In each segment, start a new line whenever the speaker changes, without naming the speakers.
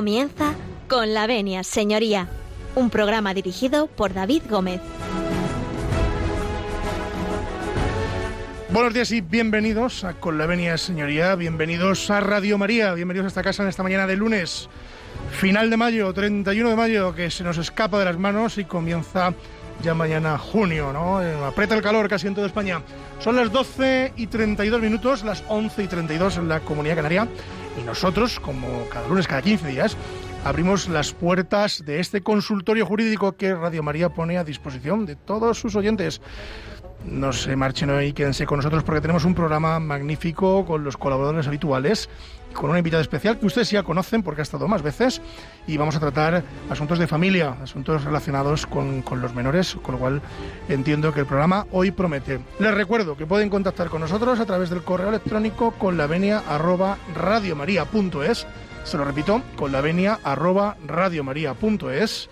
Comienza con la venia, señoría, un programa dirigido por David Gómez.
Buenos días y bienvenidos a Con la Venia, señoría, bienvenidos a Radio María, bienvenidos a esta casa en esta mañana de lunes, final de mayo, 31 de mayo, que se nos escapa de las manos y comienza ya mañana junio, ¿no? Eh, aprieta el calor casi en toda España. Son las 12 y 32 minutos, las 11 y 32 en la Comunidad Canaria y nosotros, como cada lunes, cada 15 días, abrimos las puertas de este consultorio jurídico que Radio María pone a disposición de todos sus oyentes no se marchen hoy, quédense con nosotros porque tenemos un programa magnífico con los colaboradores habituales con una invitada especial que ustedes ya conocen porque ha estado más veces y vamos a tratar asuntos de familia, asuntos relacionados con, los menores, con lo cual entiendo que el programa hoy promete. Les recuerdo que pueden contactar con nosotros a través del correo electrónico con la venia arroba radiomaria.es, se lo repito, con la venia arroba radiomaria.es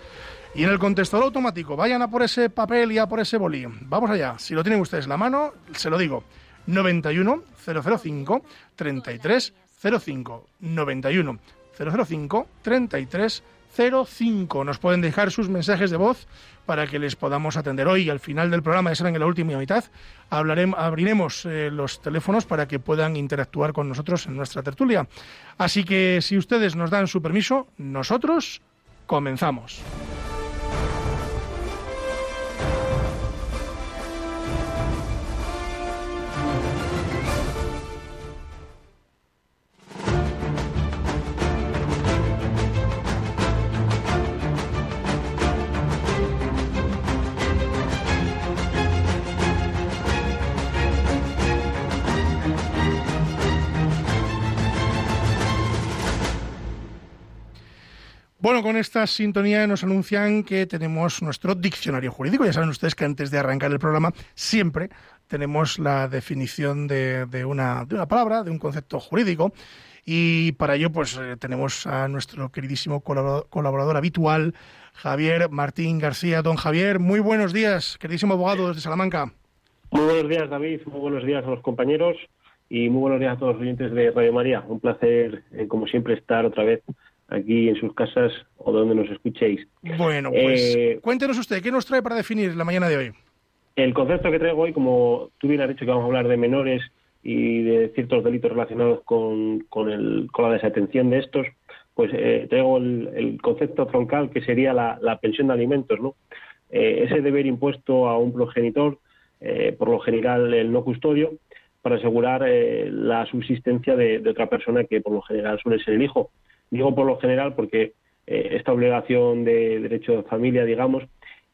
y en el contestador automático, vayan a por ese papel y a por ese bolí. Vamos allá. Si lo tienen ustedes la mano, se lo digo. 91 005 33 05 91 005 33 05. Nos pueden dejar sus mensajes de voz para que les podamos atender hoy. Al final del programa, ya saben, en la última mitad, hablaremos, abriremos eh, los teléfonos para que puedan interactuar con nosotros en nuestra tertulia. Así que si ustedes nos dan su permiso, nosotros comenzamos. Bueno, con esta sintonía nos anuncian que tenemos nuestro diccionario jurídico. Ya saben ustedes que antes de arrancar el programa siempre tenemos la definición de, una, de una palabra, de un concepto jurídico. Y para ello, pues eh, tenemos a nuestro queridísimo colaborador, habitual, Javier Martín García. Don Javier, muy buenos días, queridísimo abogado desde Salamanca.
Muy buenos días, David. Muy buenos días a los compañeros y muy buenos días a todos los oyentes de Radio María. Un placer, eh, como siempre, estar otra vez aquí en sus casas o donde nos escuchéis.
Bueno, pues eh, cuéntenos usted, ¿qué nos trae para definir la mañana de hoy?
El concepto que traigo hoy, como tú bien has dicho que vamos a hablar de menores y de ciertos delitos relacionados con, con, el, con la desatención de estos, pues eh, traigo el, concepto troncal que sería la, pensión de alimentos, ¿no? Eh, ese deber impuesto a un progenitor, por lo general el no custodio, para asegurar la subsistencia de, de, otra persona que por lo general suele ser el hijo. Digo por lo general porque eh, esta obligación de derecho de familia, digamos,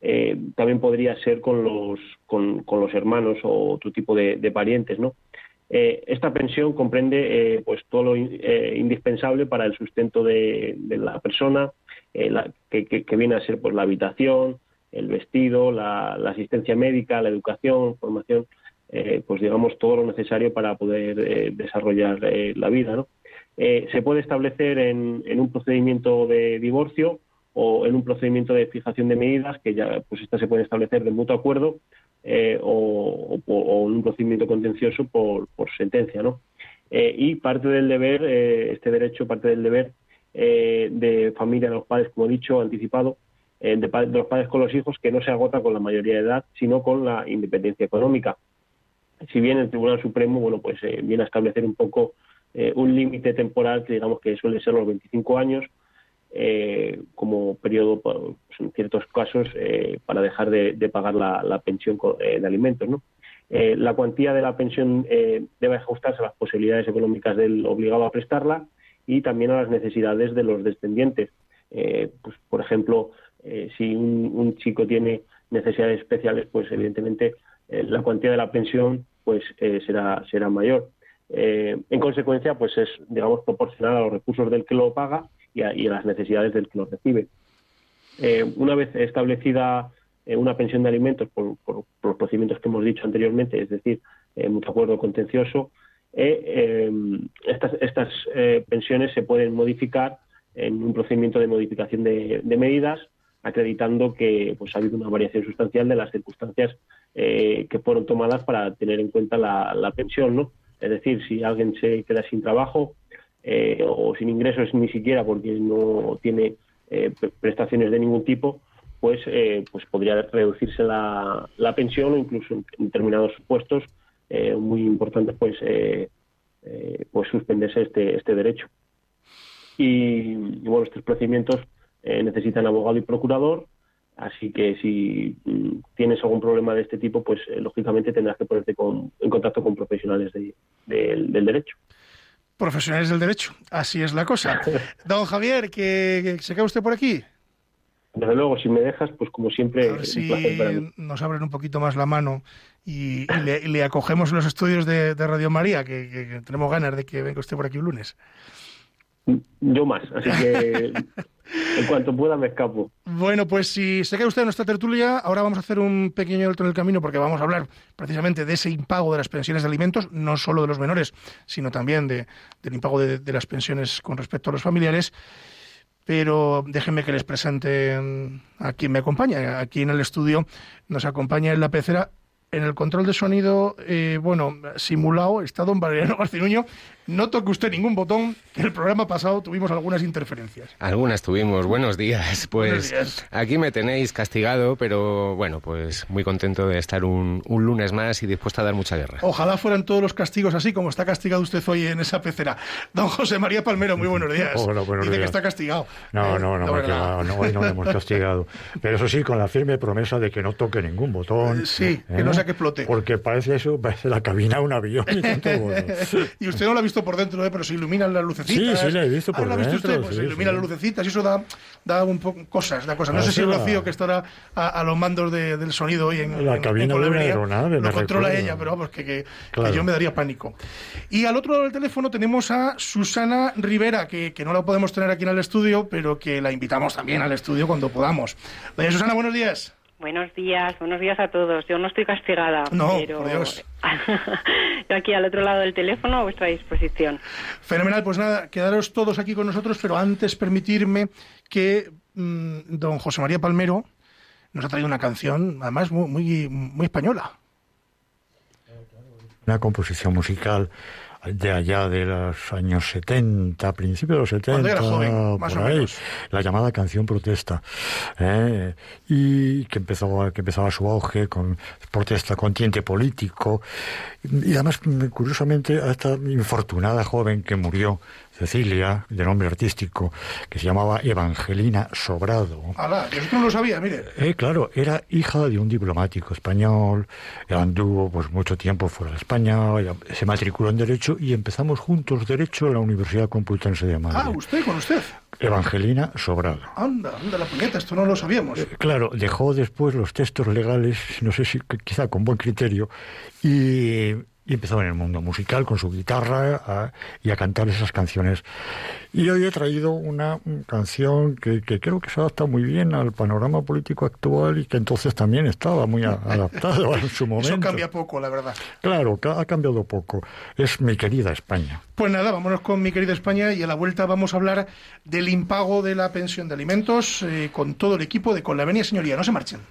eh, también podría ser con los, con, los hermanos o otro tipo de, parientes, ¿no? Eh, esta pensión comprende pues todo lo indispensable para el sustento de, la persona, que, viene a ser pues la habitación, el vestido, la, asistencia médica, la educación, formación, pues digamos todo lo necesario para poder desarrollar la vida, ¿no? Eh, se puede establecer en, un procedimiento de divorcio o en un procedimiento de fijación de medidas, que ya pues esta se puede establecer de mutuo acuerdo, eh, o, en un procedimiento contencioso por, sentencia, ¿no? Eh, y parte del deber, este derecho, parte del deber de familia de los padres, como he dicho, anticipado, de, de, los padres con los hijos, que no se agota con la mayoría de edad, sino con la independencia económica. Si bien el Tribunal Supremo, bueno, pues viene a establecer un poco eh, un límite temporal que digamos que suele ser los 25 años eh, como periodo pues, en ciertos casos eh, para dejar de, pagar la, pensión de alimentos la cuantía de la pensión debe ajustarse a las posibilidades económicas del obligado a prestarla y también a las necesidades de los descendientes. Pues, por ejemplo si un, chico tiene necesidades especiales pues evidentemente la cuantía de la pensión pues será será mayor eh, en consecuencia, pues es, digamos, proporcional a los recursos del que lo paga y a, las necesidades del que lo recibe. Eh, una vez establecida eh, una pensión de alimentos por, los procedimientos que hemos dicho anteriormente, es decir, mucho acuerdo contencioso, estas, estas pensiones se pueden modificar en un procedimiento de modificación de, medidas, acreditando que pues, ha habido una variación sustancial de las circunstancias que fueron tomadas para tener en cuenta la, la pensión, ¿no? Es decir, si alguien se queda sin trabajo, eh, o sin ingresos ni siquiera porque no tiene eh, prestaciones de ningún tipo, pues, pues podría reducirse la, la pensión o incluso en, determinados puestos muy importantes, pues, pues suspenderse este, este derecho. Y, y bueno, estos procedimientos necesitan abogado y procurador Así que si mm, tienes algún problema de este tipo, pues eh, lógicamente tendrás que ponerte en contacto con profesionales del derecho.
Profesionales del derecho, así es la cosa. Don Javier, ¿que, se queda usted por aquí?
Desde luego, si me dejas, pues como siempre,
nos abren un poquito más la mano y, le, acogemos en los estudios de, Radio María, que, tenemos ganas de que venga usted por aquí un lunes.
Yo más, así que en cuanto pueda me escapo.
Bueno, pues si se queda usted en nuestra tertulia, ahora vamos a hacer un pequeño alto en el camino porque vamos a hablar precisamente de ese impago de las pensiones de alimentos, no solo de los menores, sino también de, del impago de, de las pensiones con respecto a los familiares pero déjenme que les presente a quien me acompaña. Aquí en el estudio nos acompaña en la pecera en el control de sonido, eh, bueno, simulado, está don Valeriano Garcinuño. No toque usted ningún botón, que el programa pasado tuvimos algunas interferencias.
Algunas tuvimos. Buenos días. Pues aquí me tenéis castigado, pero bueno, pues muy contento de estar un, lunes más y dispuesto a dar mucha guerra.
Ojalá fueran todos los castigos así como está castigado usted hoy en esa pecera. Don José María Palmero, muy buenos días.
Hola, buenos
Dice que está castigado.
No, no, no, no, no, hoy no hemos castigado. Pero eso sí, con la firme promesa de que no toque ningún botón.
Eh, sí, que no ¿eh? Que explote.
Porque parece eso, parece la cabina de un avión.
Y, usted no lo ha visto por dentro, ¿eh? pero se iluminan las lucecitas.
Sí, sí, la he visto por dentro. Usted?
Pues se iluminan las lucecitas y eso da, da un poco cosas, da cosas. No sé si Rocío, que estará a, los mandos del sonido hoy en
la cabina de una aeronave.
Lo controla ella, pero vamos, que, yo me daría pánico. Y al otro lado del teléfono tenemos a Susana Rivera, que, que no la podemos tener aquí en el estudio, pero que la invitamos también al estudio cuando podamos. Doña Susana, buenos días.
Buenos días, buenos días a todos. Yo no estoy castigada,
no,
pero
por Dios.
yo aquí al otro lado del teléfono a vuestra disposición.
Fenomenal, pues nada, quedaros todos aquí con nosotros, pero antes permitirme que mm, don José María Palmero nos ha traído una canción, además muy, muy, muy española.
Una composición musical de allá de los años 70, principios de los 70, por ahí, la llamada canción protesta, ¿eh? y que empezó, que empezaba su auge con protesta con tiente político, y además, curiosamente, a esta infortunada joven que murió Cecilia, de nombre artístico, que se llamaba Evangelina Sobrado.
¡Hala! Eso no lo sabía, mire.
Eh, claro, era hija de un diplomático español, anduvo pues mucho tiempo fuera de España, se matriculó en Derecho y empezamos juntos Derecho en la Universidad Complutense de Madrid.
Ah, ¿usted con usted?
Evangelina Sobrado.
Anda, anda la puñeta, esto no lo sabíamos. Eh,
claro, dejó después los textos legales, no sé si quizá con buen criterio, y y empezó en el mundo musical con su guitarra y a cantar esas canciones. Y hoy he traído una canción que, creo que se adapta muy bien al panorama político actual y que entonces también estaba muy adaptado en su momento.
Eso cambia poco, la verdad.
Claro, ha cambiado poco. Es mi querida España.
Pues nada, vámonos con mi querida España y a la vuelta vamos a hablar del impago de la pensión de alimentos eh, con todo el equipo de Con la Venia Señoría. No se marchen.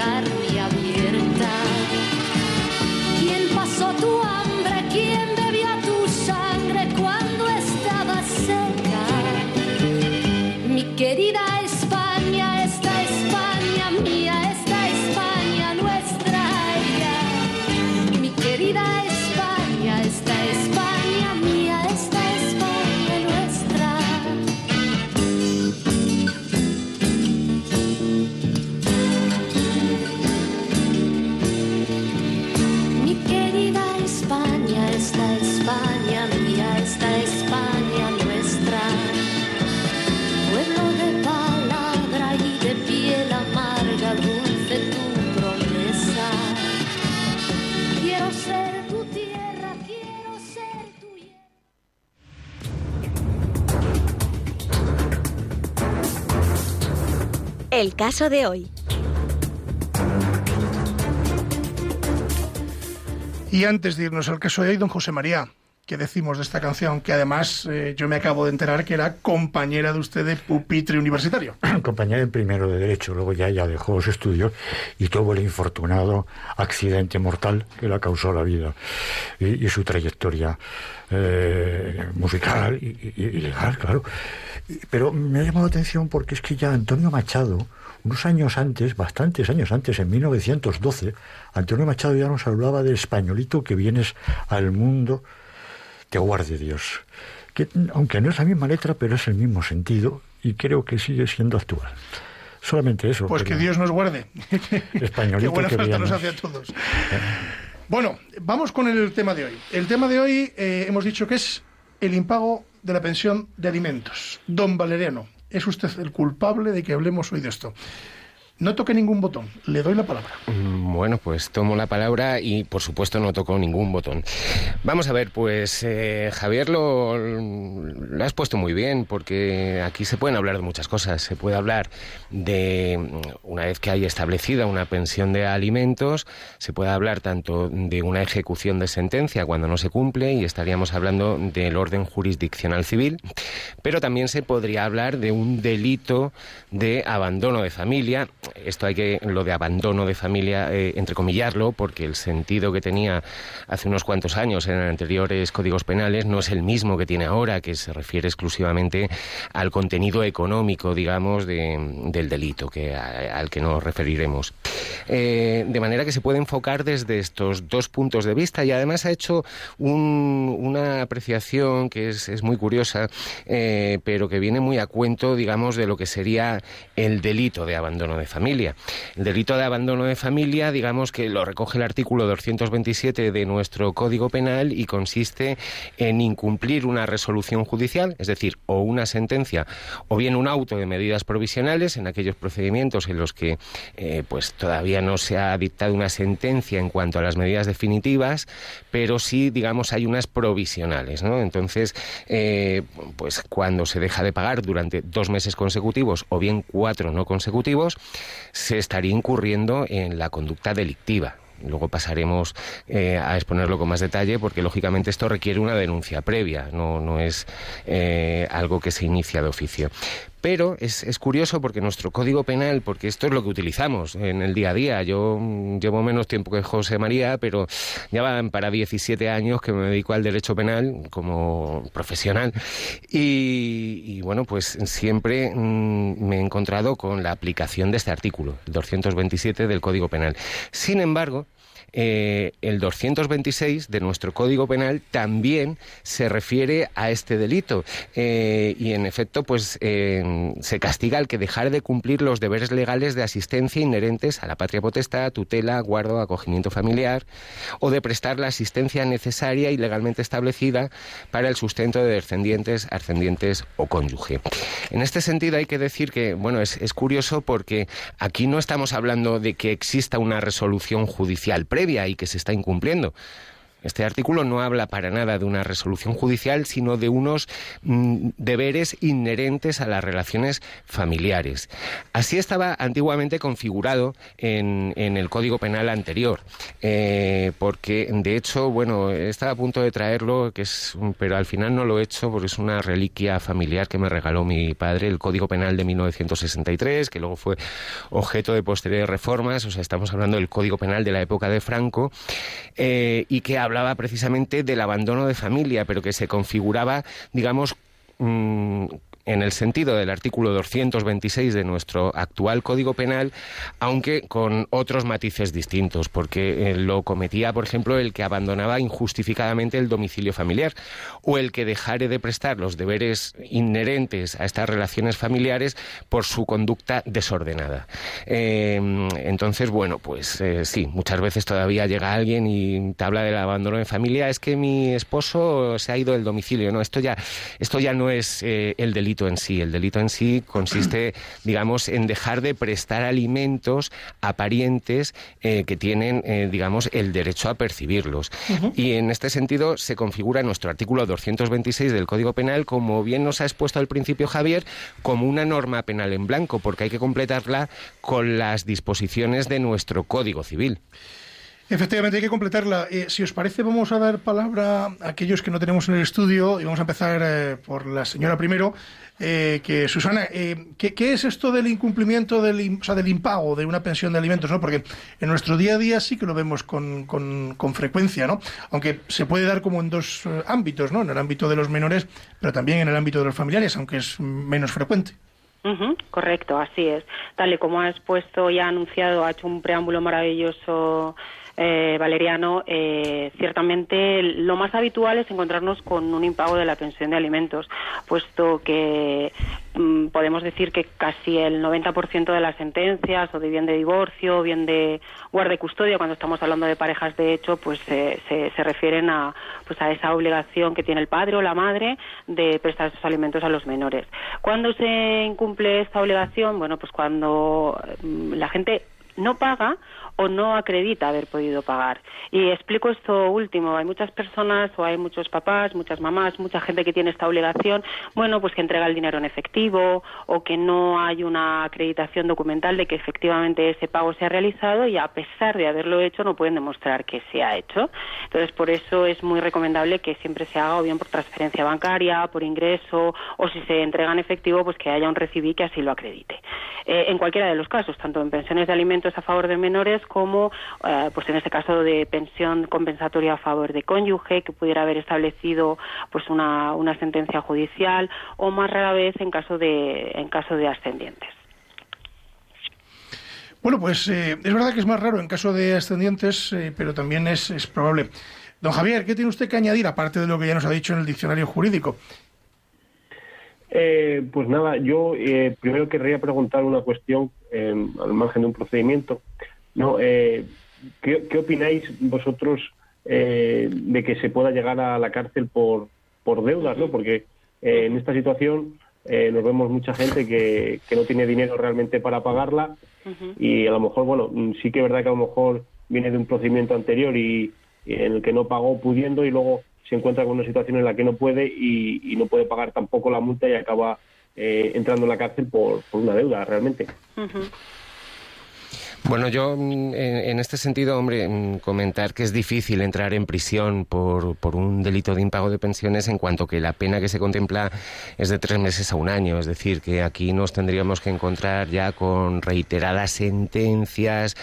Sobre
El caso de hoy.
Y antes de irnos al caso de hoy, don José María, ¿qué decimos de esta canción? Que además eh, yo me acabo de enterar que era compañera de usted de pupitre universitario.
compañera en primero de Derecho, luego ya ella dejó los estudios y tuvo el infortunado accidente mortal que le causó la vida y, su trayectoria eh, musical y, y, legal, claro. Pero me ha llamado la atención porque es que ya Antonio Machado, unos años antes, bastantes años antes, en 1912, Antonio Machado ya nos hablaba del españolito que vienes al mundo, te guarde Dios. Que, aunque no es la misma letra, pero es el mismo sentido y creo que sigue siendo actual. Solamente eso.
Pues que Dios nos guarde.
Españolito
Qué buena falta nos hace a todos. Bueno, vamos con el tema de hoy. El tema de hoy eh, hemos dicho que es el impago de la pensión de alimentos. Don Valeriano, es usted el culpable de que hablemos hoy de esto. No toque ningún botón, le doy la palabra.
Mm, bueno, pues tomo la palabra y por supuesto no toco ningún botón. Vamos a ver, pues eh, Javier lo, lo, has puesto muy bien porque aquí se pueden hablar de muchas cosas. Se puede hablar de, una vez que hay establecida una pensión de alimentos, se puede hablar tanto de una ejecución de sentencia cuando no se cumple y estaríamos hablando del orden jurisdiccional civil, pero también se podría hablar de un delito de abandono de familia esto hay que, lo de abandono de familia, eh, entrecomillarlo, porque el sentido que tenía hace unos cuantos años en anteriores códigos penales no es el mismo que tiene ahora, que se refiere exclusivamente al contenido económico, digamos, del delito, que, al que nos referiremos. Eh, de manera que se puede enfocar desde estos dos puntos de vista y además ha hecho una apreciación que es, muy curiosa, eh, pero que viene muy a cuento, digamos, de lo que sería el delito de abandono de familia El delito de abandono de familia, digamos que lo recoge el artículo 227 de nuestro Código Penal y consiste en incumplir una resolución judicial, es decir, o una sentencia, o bien un auto de medidas provisionales en aquellos procedimientos en los que eh, pues todavía no se ha dictado una sentencia en cuanto a las medidas definitivas, pero sí, digamos, hay unas provisionales, ¿no? Entonces, eh, pues cuando se deja de pagar durante dos meses consecutivos o bien cuatro no consecutivos, se estaría incurriendo en la conducta delictiva. Luego pasaremos eh, a exponerlo con más detalle porque lógicamente esto requiere una denuncia previa, no, no es eh, algo que se inicia de oficio. Pero es, es, curioso porque nuestro código penal, porque esto es lo que utilizamos en el día a día. Yo llevo menos tiempo que José María, pero ya van para 17 años que me dedico al derecho penal como profesional. Y, bueno, pues siempre mm, me he encontrado con la aplicación de este artículo, 227 del Código Penal. Sin embargo, eh, el 226 de nuestro Código Penal también se refiere a este delito eh, y en efecto pues eh, se castiga al que dejare de cumplir los deberes legales de asistencia inherentes a la patria potestad, tutela, guardo, acogimiento familiar o de prestar la asistencia necesaria y legalmente establecida para el sustento de descendientes, ascendientes o cónyuge. En este sentido hay que decir que bueno es, es curioso porque aquí no estamos hablando de que exista una resolución judicial y que se está incumpliendo. Este artículo no habla para nada de una resolución judicial, sino de unos mm, deberes inherentes a las relaciones familiares. Así estaba antiguamente configurado en, el Código Penal anterior, eh, porque de hecho, bueno, estaba a punto de traerlo, que es, pero al final no lo he hecho porque es una reliquia familiar que me regaló mi padre, el Código Penal de 1963, que luego fue objeto de posteriores reformas, o sea, estamos hablando del Código Penal de la época de Franco, eh, y que hablaba precisamente del abandono de familia, pero que se configuraba, digamos, mm, en el sentido del artículo 226 de nuestro actual Código Penal, aunque con otros matices distintos, porque eh, lo cometía, por ejemplo, el que abandonaba injustificadamente el domicilio familiar o el que dejare de prestar los deberes inherentes a estas relaciones familiares por su conducta desordenada. Em, entonces, bueno, pues eh, sí, muchas veces todavía llega alguien y te habla del abandono de familia, es que mi esposo se ha ido del domicilio, no, esto ya, esto ya no es eh, el delito delito en sí. El delito en sí consiste, digamos, en dejar de prestar alimentos a parientes eh, que tienen, eh, digamos, el derecho a percibirlos. Y en este sentido se configura nuestro artículo 226 del Código Penal, como bien nos ha expuesto al principio Javier, como una norma penal en blanco, porque hay que completarla con las disposiciones de nuestro Código Civil.
Efectivamente, hay que completarla. Eh, si os parece, vamos a dar palabra a aquellos que no tenemos en el estudio y vamos a empezar eh, por la señora primero. Eh, que Susana, ¿qué, es esto del incumplimiento del, o sea, del impago de una pensión de alimentos? ¿no? Porque en nuestro día a día sí que lo vemos con, con, frecuencia, ¿no? Aunque se puede dar como en dos ámbitos, ¿no? En el ámbito de los menores, pero también en el ámbito de los familiares, aunque es menos frecuente.
correcto, así es. Tal y como ha expuesto y anunciado, ha hecho un preámbulo maravilloso eh, Valeriano, eh, ciertamente lo más habitual es encontrarnos con un impago de la pensión de alimentos, puesto que mm, podemos decir que casi el 90% de las sentencias, o de bien de divorcio, o bien de guarda y custodia, cuando estamos hablando de parejas de hecho, pues se, se, refieren a, pues a esa obligación que tiene el padre o la madre de prestar esos alimentos a los menores. ¿Cuándo se incumple esta obligación? Bueno, pues cuando mm, la gente no paga o no acredita haber podido pagar. Y explico esto último. Hay muchas personas o hay muchos papás, muchas mamás, mucha gente que tiene esta obligación, bueno, pues que entrega el dinero en efectivo o que no hay una acreditación documental de que efectivamente ese pago se ha realizado y a pesar de haberlo hecho no pueden demostrar que se ha hecho. Entonces, por eso es muy recomendable que siempre se haga o bien por transferencia bancaria, por ingreso o si se entrega en efectivo, pues que haya un recibí que así lo acredite. Eh, en cualquiera de los casos, tanto en pensiones de alimentos a favor de menores como, eh, pues en este caso de pensión compensatoria a favor de cónyuge, que pudiera haber establecido pues una, una sentencia judicial, o más rara vez en caso de, en caso de ascendientes.
Bueno, pues eh, es verdad que es más raro en caso de ascendientes, eh, pero también es, es, probable. Don Javier, ¿qué tiene usted que añadir, aparte de lo que ya nos ha dicho en el diccionario jurídico?
pues nada, yo primero querría preguntar una cuestión al margen de un procedimiento. No, eh, ¿qué, opináis vosotros eh, de que se pueda llegar a la cárcel por, por deudas? ¿no? Porque eh, en esta situación nos vemos mucha gente que, que, no tiene dinero realmente para pagarla y a lo mejor, bueno, sí que es verdad que a lo mejor viene de un procedimiento anterior y, en el que no pagó pudiendo y luego se encuentra con una situación en la que no puede y, no puede pagar tampoco la multa y acaba entrando en la cárcel por, por una deuda realmente.
Bueno, yo mm, en, este sentido, hombre, mm, comentar que es difícil entrar en prisión por, por, un delito de impago de pensiones en cuanto que la pena que se contempla es de tres meses a un año. Es decir, que aquí nos tendríamos que encontrar ya con reiteradas sentencias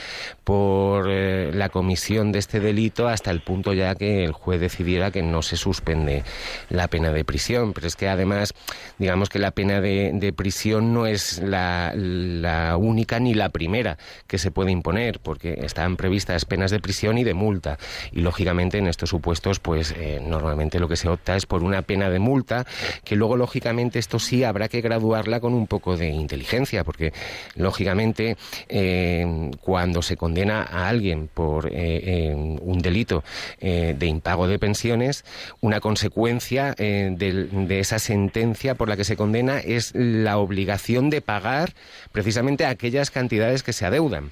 por eh, la comisión de este delito hasta el punto ya que el juez decidiera que no se suspende la pena de prisión. Pero es que además, digamos que la pena de, de prisión no es la, la única ni la primera que se se puede imponer, porque están previstas penas de prisión y de multa. Y lógicamente en estos supuestos, pues eh, normalmente lo que se opta es por una pena de multa, que luego lógicamente esto sí habrá que graduarla con un poco de inteligencia, porque lógicamente eh, cuando se condena a alguien por eh, un delito de impago de pensiones, una consecuencia de, de esa sentencia por la que se condena es la obligación de pagar precisamente aquellas cantidades que se adeudan.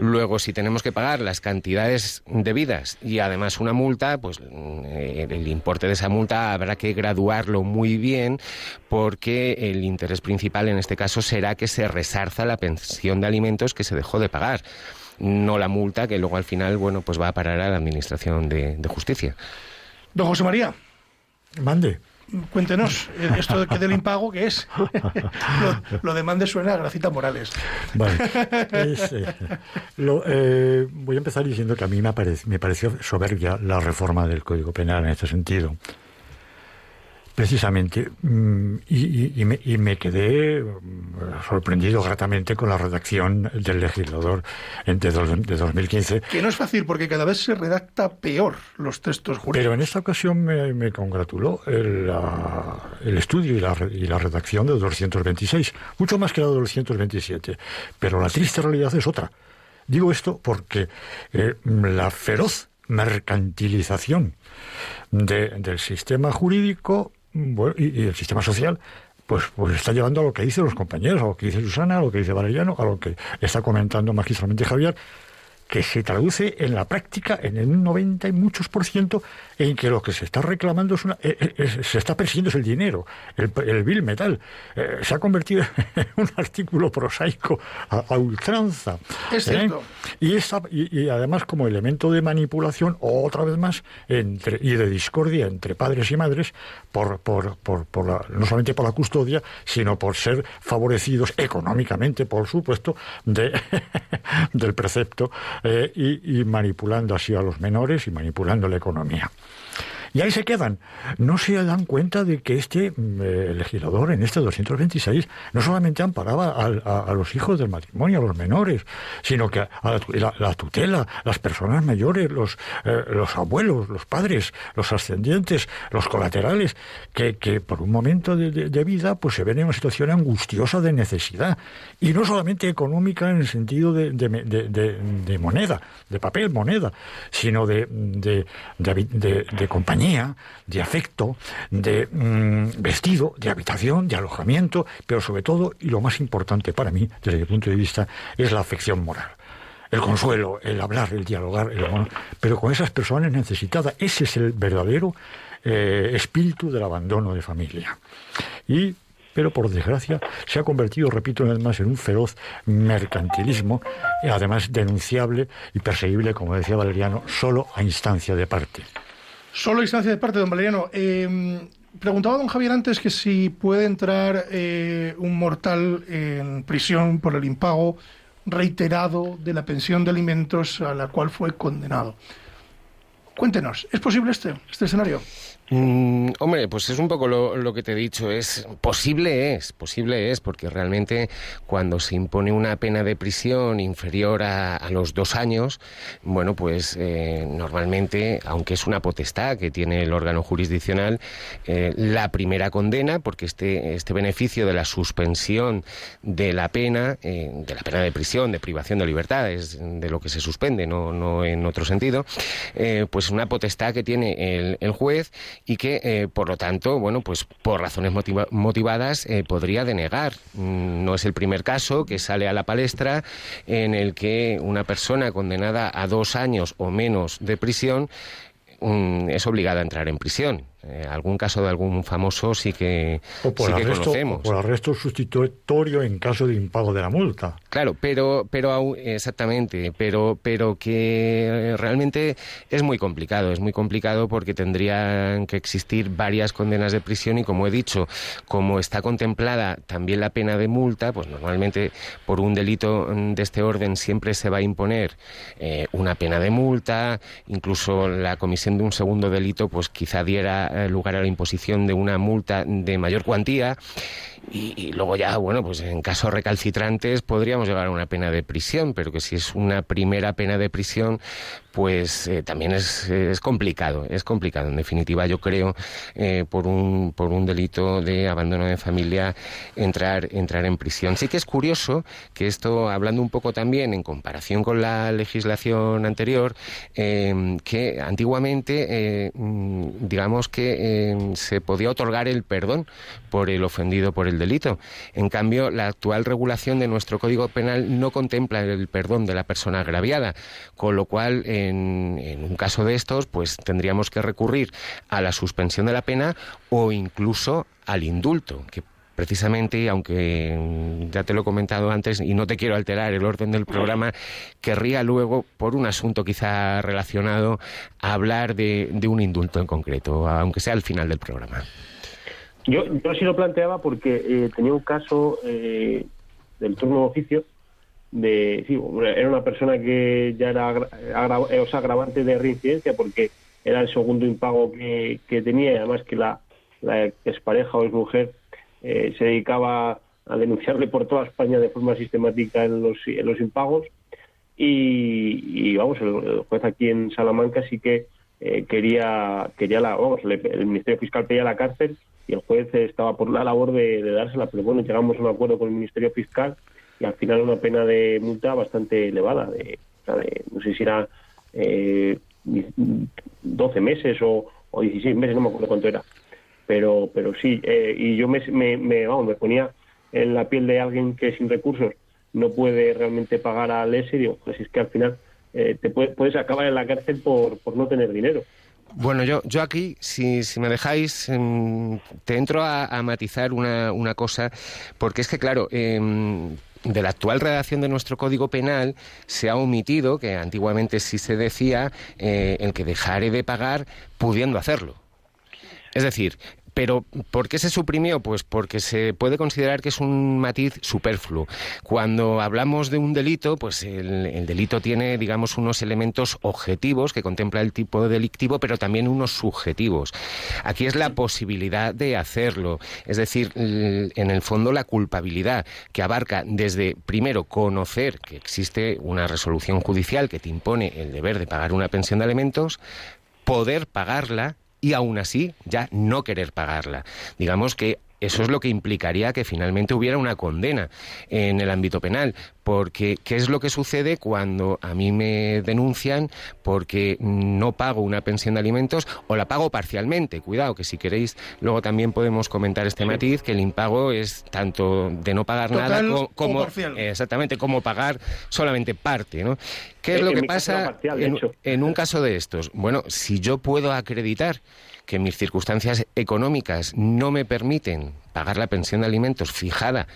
Luego, si tenemos que pagar las cantidades debidas y además una multa, pues eh, el importe de esa multa habrá que graduarlo muy bien porque el interés principal en este caso será que se resarza la pensión de alimentos que se dejó de pagar no la multa que luego al final bueno pues va a parar a la administración de, de justicia.
Don José María.
Mande
cuéntenos eh, esto del impago que es. lo, lo de suena a Gracita Morales.
Vale. Eh, eh, voy a empezar diciendo que a mí me, me pareció soberbia la reforma del Código Penal en este sentido. Precisamente, mm, y, me, quedé mm, sorprendido gratamente con la redacción del legislador de, de 2015.
Que no es fácil porque cada vez se redacta peor los textos jurídicos.
Pero en esta ocasión me, congratuló el, el estudio y la, y la, redacción de 226, mucho más que la de 227. Pero la triste realidad es otra. Digo esto porque eh, la feroz mercantilización del sistema jurídico bueno, y, el sistema social pues, pues está llevando a lo que dicen los compañeros, a lo que dice Susana, a lo que dice Valeriano, a lo que está comentando magistralmente Javier, que se traduce en la práctica en un 90 y muchos por ciento en que lo que se está reclamando es una, eh, eh, se está persiguiendo es el dinero, el, el bill metal. Eh, se ha convertido en un artículo prosaico a, ultranza.
Es cierto.
Y, y, además como elemento de manipulación, otra vez más, entre, y de discordia entre padres y madres, por, por, por, por la, no solamente por la custodia, sino por ser favorecidos económicamente, por supuesto, de, del precepto eh, y, manipulando así a los menores y manipulando la economía. Y ahí se quedan. No se dan cuenta de que este mm, eh, legislador en este 226 no solamente amparaba a, los hijos del matrimonio, a los menores, sino que a la, tutela, las personas mayores, los, eh, los abuelos, los padres, los ascendientes, los colaterales, que, por un momento de, vida pues se ven en una situación angustiosa de necesidad. Y no solamente económica en el sentido de, de moneda, de papel, moneda, sino de, de compañía de afecto, de mm, vestido, de habitación, de alojamiento, pero sobre todo, y lo más importante para mí, desde mi punto de vista, es la afección moral el consuelo, el hablar, el dialogar, el pero con esas personas necesitadas. Ese es el verdadero eh, espíritu del abandono de familia. Y, pero por desgracia, se ha convertido, repito una vez más, en un feroz mercantilismo, además denunciable y perseguible, como decía Valeriano, solo a instancia de parte.
Solo instancia de parte, don Valeriano. Eh, preguntaba don Javier antes que si puede entrar eh, un mortal en prisión por el impago reiterado de la pensión de alimentos a la cual fue condenado. Cuéntenos, ¿es posible este, este escenario?
Mm, hombre, pues es un poco lo, que te he dicho. Es posible es, posible es, porque realmente cuando se impone una pena de prisión inferior a, los dos años, bueno, pues eh, normalmente, aunque es una potestad que tiene el órgano jurisdiccional, eh, la primera condena, porque este este beneficio de la suspensión de la pena, eh, de la pena de prisión, de privación de libertad, es de lo que se suspende, no no en otro sentido, pues una potestad que tiene el, el juez y que, eh, por lo tanto, bueno, pues por razones motivadas eh, podría denegar. Mm, no es el primer caso que sale a la palestra en el que una persona condenada a dos años o menos de prisión mm, es obligada a entrar en prisión. Eh, algún caso de algún famoso sí que,
por
sí
que conocemos. por arresto sustitutorio en caso de impago de la multa.
Claro, pero, pero exactamente, pero, pero que realmente es muy complicado, es muy complicado porque tendrían que existir varias condenas de prisión y como he dicho, como está contemplada también la pena de multa, pues normalmente por un delito de este orden siempre se va a imponer eh, una pena de multa, incluso la comisión de un segundo delito pues quizá diera lugar a la imposición de una multa de mayor cuantía y, luego ya, bueno, pues en casos recalcitrantes podríamos llegar a una pena de prisión, pero que si es una primera pena de prisión, pues eh, también es, es, complicado, es complicado. En definitiva, yo creo, eh, por, un, por un delito de abandono de familia, entrar, entrar en prisión. Sí que es curioso que esto, hablando un poco también en comparación con la legislación anterior, eh, que antiguamente, mm, digamos que se podía otorgar el perdón por el ofendido por el delito. En cambio, la actual regulación de nuestro Código Penal no contempla el perdón de la persona agraviada, con lo cual, en, un caso de estos, pues tendríamos que recurrir a la suspensión de la pena o incluso al indulto, que precisamente, aunque ya te lo he comentado antes y no te quiero alterar el orden del programa, querría luego, por un asunto quizá relacionado, hablar de, de un indulto en concreto, aunque sea al final del programa.
Yo, yo sí lo planteaba porque eh, tenía un caso eh, del turno de oficio de sí, era una persona que ya era eh, agravante de reincidencia porque era el segundo impago que, tenía y además que la, la expareja o exmujer eh, se dedicaba a denunciarle por toda España de forma sistemática en los, en los impagos. Y, vamos, el, juez aquí en Salamanca sí que quería, quería la, vamos, el Ministerio Fiscal pedía la cárcel y el juez estaba por la labor de, dársela, pero bueno, llegamos a un acuerdo con el Ministerio Fiscal y al final una pena de multa bastante elevada, de, no sé si era eh, 12 meses o, o 16 meses, no me acuerdo cuánto era. pero pero sí, eh, y yo me, me, me, vamos, me ponía en la piel de alguien que sin recursos no puede realmente pagar al ESE, digo, pues es que al final eh, te puedes acabar en la cárcel por, por no tener dinero.
Bueno, yo, yo aquí, si, si me dejáis, em, te entro a, matizar una, una, cosa, porque es que, claro, em, de la actual redacción de nuestro Código Penal se ha omitido, que antiguamente sí se decía, eh, el que dejare de pagar pudiendo hacerlo. Es decir, pero ¿por qué se suprimió? Pues porque se puede considerar que es un matiz superfluo. Cuando hablamos de un delito, pues el, delito tiene, digamos, unos elementos objetivos que contempla el tipo delictivo, pero también unos subjetivos. Aquí es la posibilidad de hacerlo, es decir, en el fondo la culpabilidad que abarca desde, primero, conocer que existe una resolución judicial que te impone el deber de pagar una pensión de alimentos, poder pagarla y aún así ya no querer pagarla. Digamos que eso es lo que implicaría que finalmente hubiera una condena en el ámbito penal, porque ¿qué es lo que sucede cuando a mí me denuncian porque no pago una pensión de alimentos o la pago parcialmente? Cuidado, que si queréis luego también podemos comentar este matiz, que el impago es tanto de no pagar nada como, exactamente como pagar solamente parte, ¿no? ¿Qué es lo que pasa en un caso de estos? Bueno, si yo puedo acreditar que mis circunstancias económicas no me permiten pagar la pensión de alimentos fijada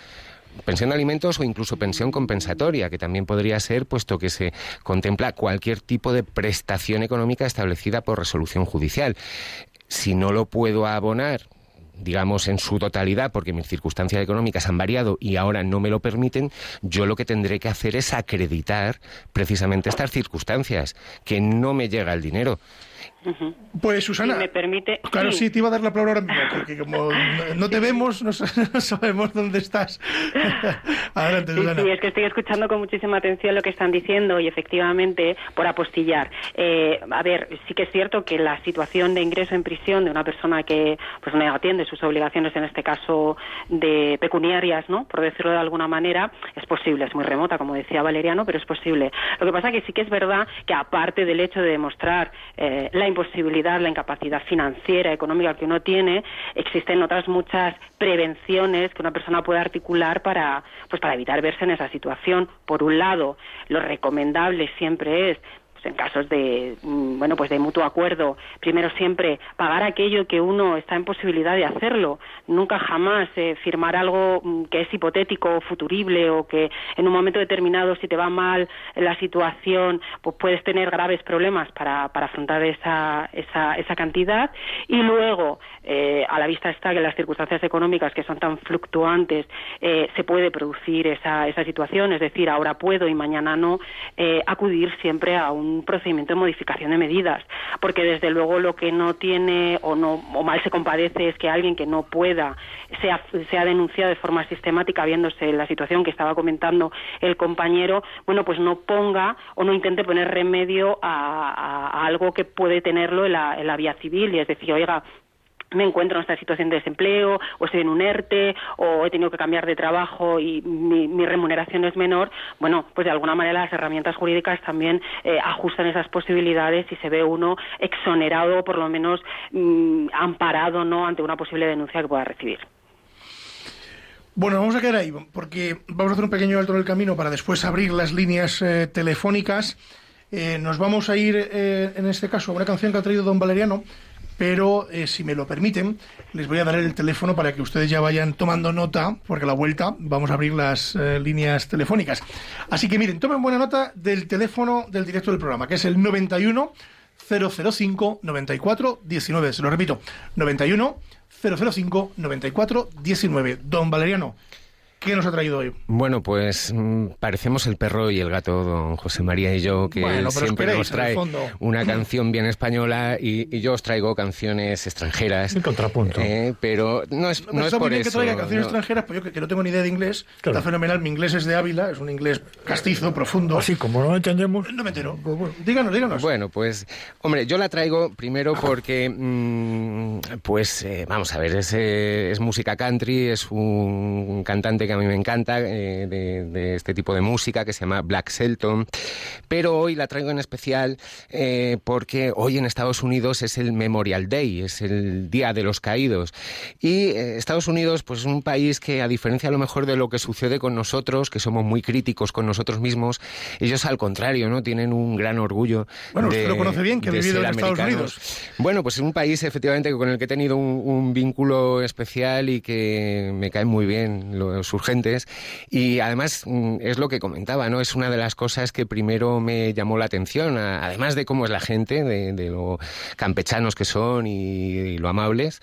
pensión de alimentos o incluso pensión compensatoria, que también podría ser, puesto que se contempla cualquier tipo de prestación económica establecida por resolución judicial. Si no lo puedo abonar digamos, en su totalidad, porque mis circunstancias económicas han variado y ahora no me lo permiten, yo lo que tendré que hacer es acreditar precisamente estas circunstancias, que no me llega el dinero.
Pues Susana,
me permite,
claro, sí. te iba a dar la palabra ahora porque como no te vemos, no, sabemos dónde estás. Adelante,
Susana. Sí, es que estoy escuchando con muchísima atención lo que están diciendo y efectivamente, por apostillar. Eh, a ver, sí que es cierto que la situación de ingreso en prisión de una persona que pues no atiende sus obligaciones, en este caso de pecuniarias, ¿no? Por decirlo de alguna manera, es posible, es muy remota, como decía Valeriano, pero es posible. Lo que pasa que sí que es verdad que aparte del hecho de demostrar eh, la imposibilidad, la incapacidad financiera, económica que uno tiene, existen otras muchas prevenciones que una persona puede articular para, pues para evitar verse en esa situación. Por un lado, lo recomendable siempre es pues, en casos de mm, bueno pues de mutuo acuerdo primero siempre pagar aquello que uno está en posibilidad de hacerlo. Nunca jamás eh, firmar algo mm, que es hipotético o futurible o que en un momento determinado si te va mal la situación pues puedes tener graves problemas para, para afrontar esa, esa, esa cantidad. Y luego eh, a la vista está que las circunstancias económicas que son tan fluctuantes eh, se puede producir esa, esa situación. Es decir ahora puedo y mañana no acudir siempre a un un procedimiento de modificación de medidas, porque desde luego lo que no tiene o no o mal se compadece es que alguien que no pueda sea, sea denunciado de forma sistemática viéndose la situación que estaba comentando el compañero, bueno, pues no ponga o no intente poner remedio a, algo que puede tenerlo en la, en la vía civil. Y es decir, oiga, me encuentro en esta situación de desempleo o estoy en un ERTE o he tenido que cambiar de trabajo y mi, remuneración es menor, bueno, pues de alguna manera las herramientas jurídicas también eh, ajustan esas posibilidades y se ve uno exonerado o por lo menos mm, amparado no ante una posible denuncia que pueda recibir.
Bueno, vamos a quedar ahí porque vamos a hacer un pequeño alto en el camino para después abrir las líneas eh, telefónicas. Eh, nos vamos a ir, en este caso, a una canción que ha traído don Valeriano, pero eh, si me lo permiten, les voy a dar el teléfono para que ustedes ya vayan tomando nota, porque a la vuelta vamos a abrir las eh, líneas telefónicas. Así que miren, tomen buena nota del teléfono del directo del programa, que es el 91 005 94 19. Se lo repito, 91 005 94 19. Don Valeriano, ¿Qué nos ha traído hoy?
Bueno, pues mm, parecemos el perro y el gato, don José María y yo, que siempre nos trae una canción bien española y, yo os traigo canciones extranjeras.
En contrapunto.
Eh, pero no es, no, es por
bien
eso.
que traiga canciones extranjeras, pues yo que, no tengo ni idea de inglés, está fenomenal. Mi inglés es de Ávila, es un inglés castizo, profundo.
Así como no lo entendemos.
No me entero. Pues, bueno, díganos, díganos.
Bueno, pues, hombre, yo la traigo primero porque, mm, pues, eh, vamos a ver, es, eh, es música country, es un cantante que a mí me encanta, eh, de, este tipo de música que se llama Black Selton. Pero hoy la traigo en especial eh, porque hoy en Estados Unidos es el Memorial Day, es el Día de los Caídos. Y Estados Unidos pues es un país que, a diferencia a lo mejor de lo que sucede con nosotros, que somos muy críticos con nosotros mismos, ellos al contrario, ¿no? Tienen un gran orgullo.
Bueno, usted lo conoce bien, que ha vivido en Estados Unidos.
Bueno, pues es un país efectivamente con el que he tenido un, vínculo especial y que me caen muy bien los urgentes. Y además mm, es lo que comentaba, ¿no? Es una de las cosas que primero me llamó la atención, además de cómo es la gente, de, lo campechanos que son y lo amables,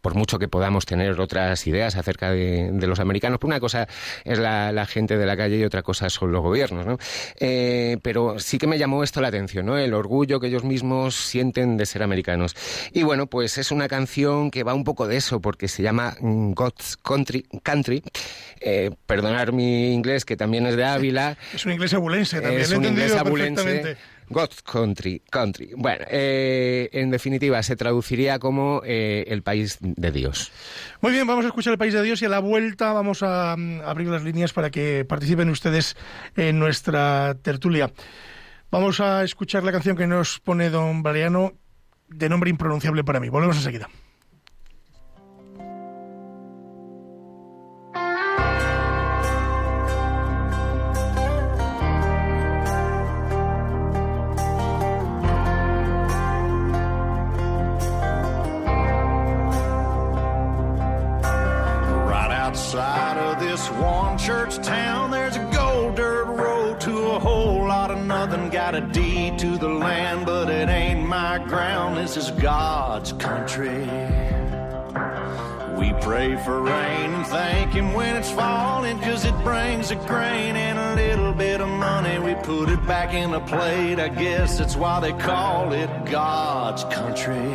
por mucho que podamos tener otras ideas acerca de, los americanos, una cosa es la, gente de la calle y otra cosa son los gobiernos, ¿no? Eh, pero sí que me llamó esto la atención, ¿no? El orgullo que ellos mismos sienten de ser americanos. Y bueno, pues es una canción que va un poco de eso, porque se llama mm, God's Country, Country. Eh, perdonar mi inglés, que también es de Ávila.
Es un inglés abulense también,
es un inglés abulense. God's Country. country. Bueno, eh, en definitiva, se traduciría como eh, el país de Dios.
Muy bien, vamos a escuchar el país de Dios y a la vuelta vamos a, mm, abrir las líneas para que participen ustedes en nuestra tertulia. Vamos a escuchar la canción que nos pone don Valeriano, de nombre impronunciable para mí. Volvemos enseguida.
To the land, but it ain't my ground. This is God's country. We pray for rain and thank Him when it's falling, cause it brings a grain and a little bit of money. We put it back in the plate. I guess that's why they call it God's country.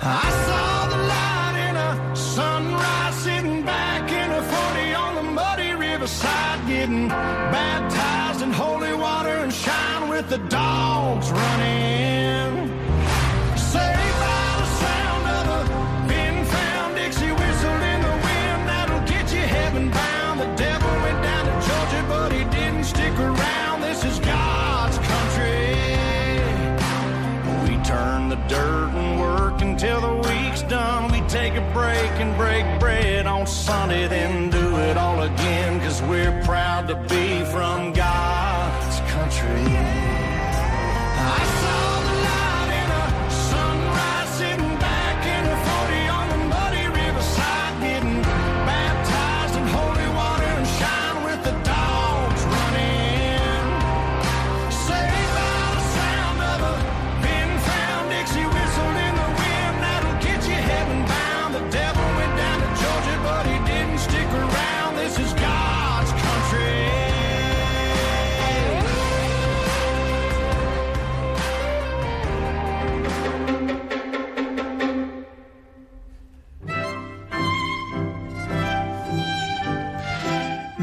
I saw the light in a sunrise sitting back in a 40 on the muddy riverside getting baptized with the dogs running. Saved by the sound of a pin found Dixie whistle in the wind that'll get you heaven bound. The devil went down to Georgia, but he didn't stick around. This is God's country. We turn the dirt and work until the week's done. We take a break and break bread on Sunday, then do it all again, cause we're proud to be from God's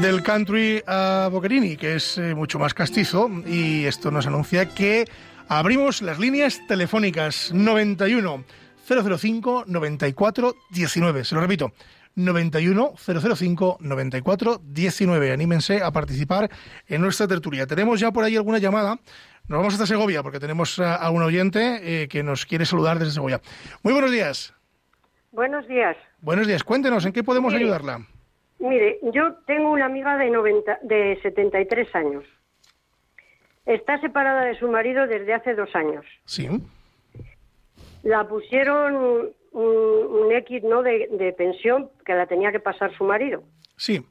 del country a Boccherini, que es eh, mucho más castizo, y esto nos anuncia que abrimos las líneas telefónicas 91 005 94 19. Se lo repito, 91 005 94 19. Anímense a participar en nuestra tertulia. Tenemos ya por ahí alguna llamada. Nos vamos hasta Segovia porque tenemos a un oyente eh, que nos quiere saludar desde Segovia. Muy buenos días.
Buenos días.
Buenos días. Cuéntenos, ¿en qué podemos ayudarla?
Mire, yo tengo una amiga de, 90, de 73 años. Está separada de su marido desde hace dos años.
Sí.
La pusieron un, X ¿no? De, pensión que la tenía que pasar su marido.
Sí.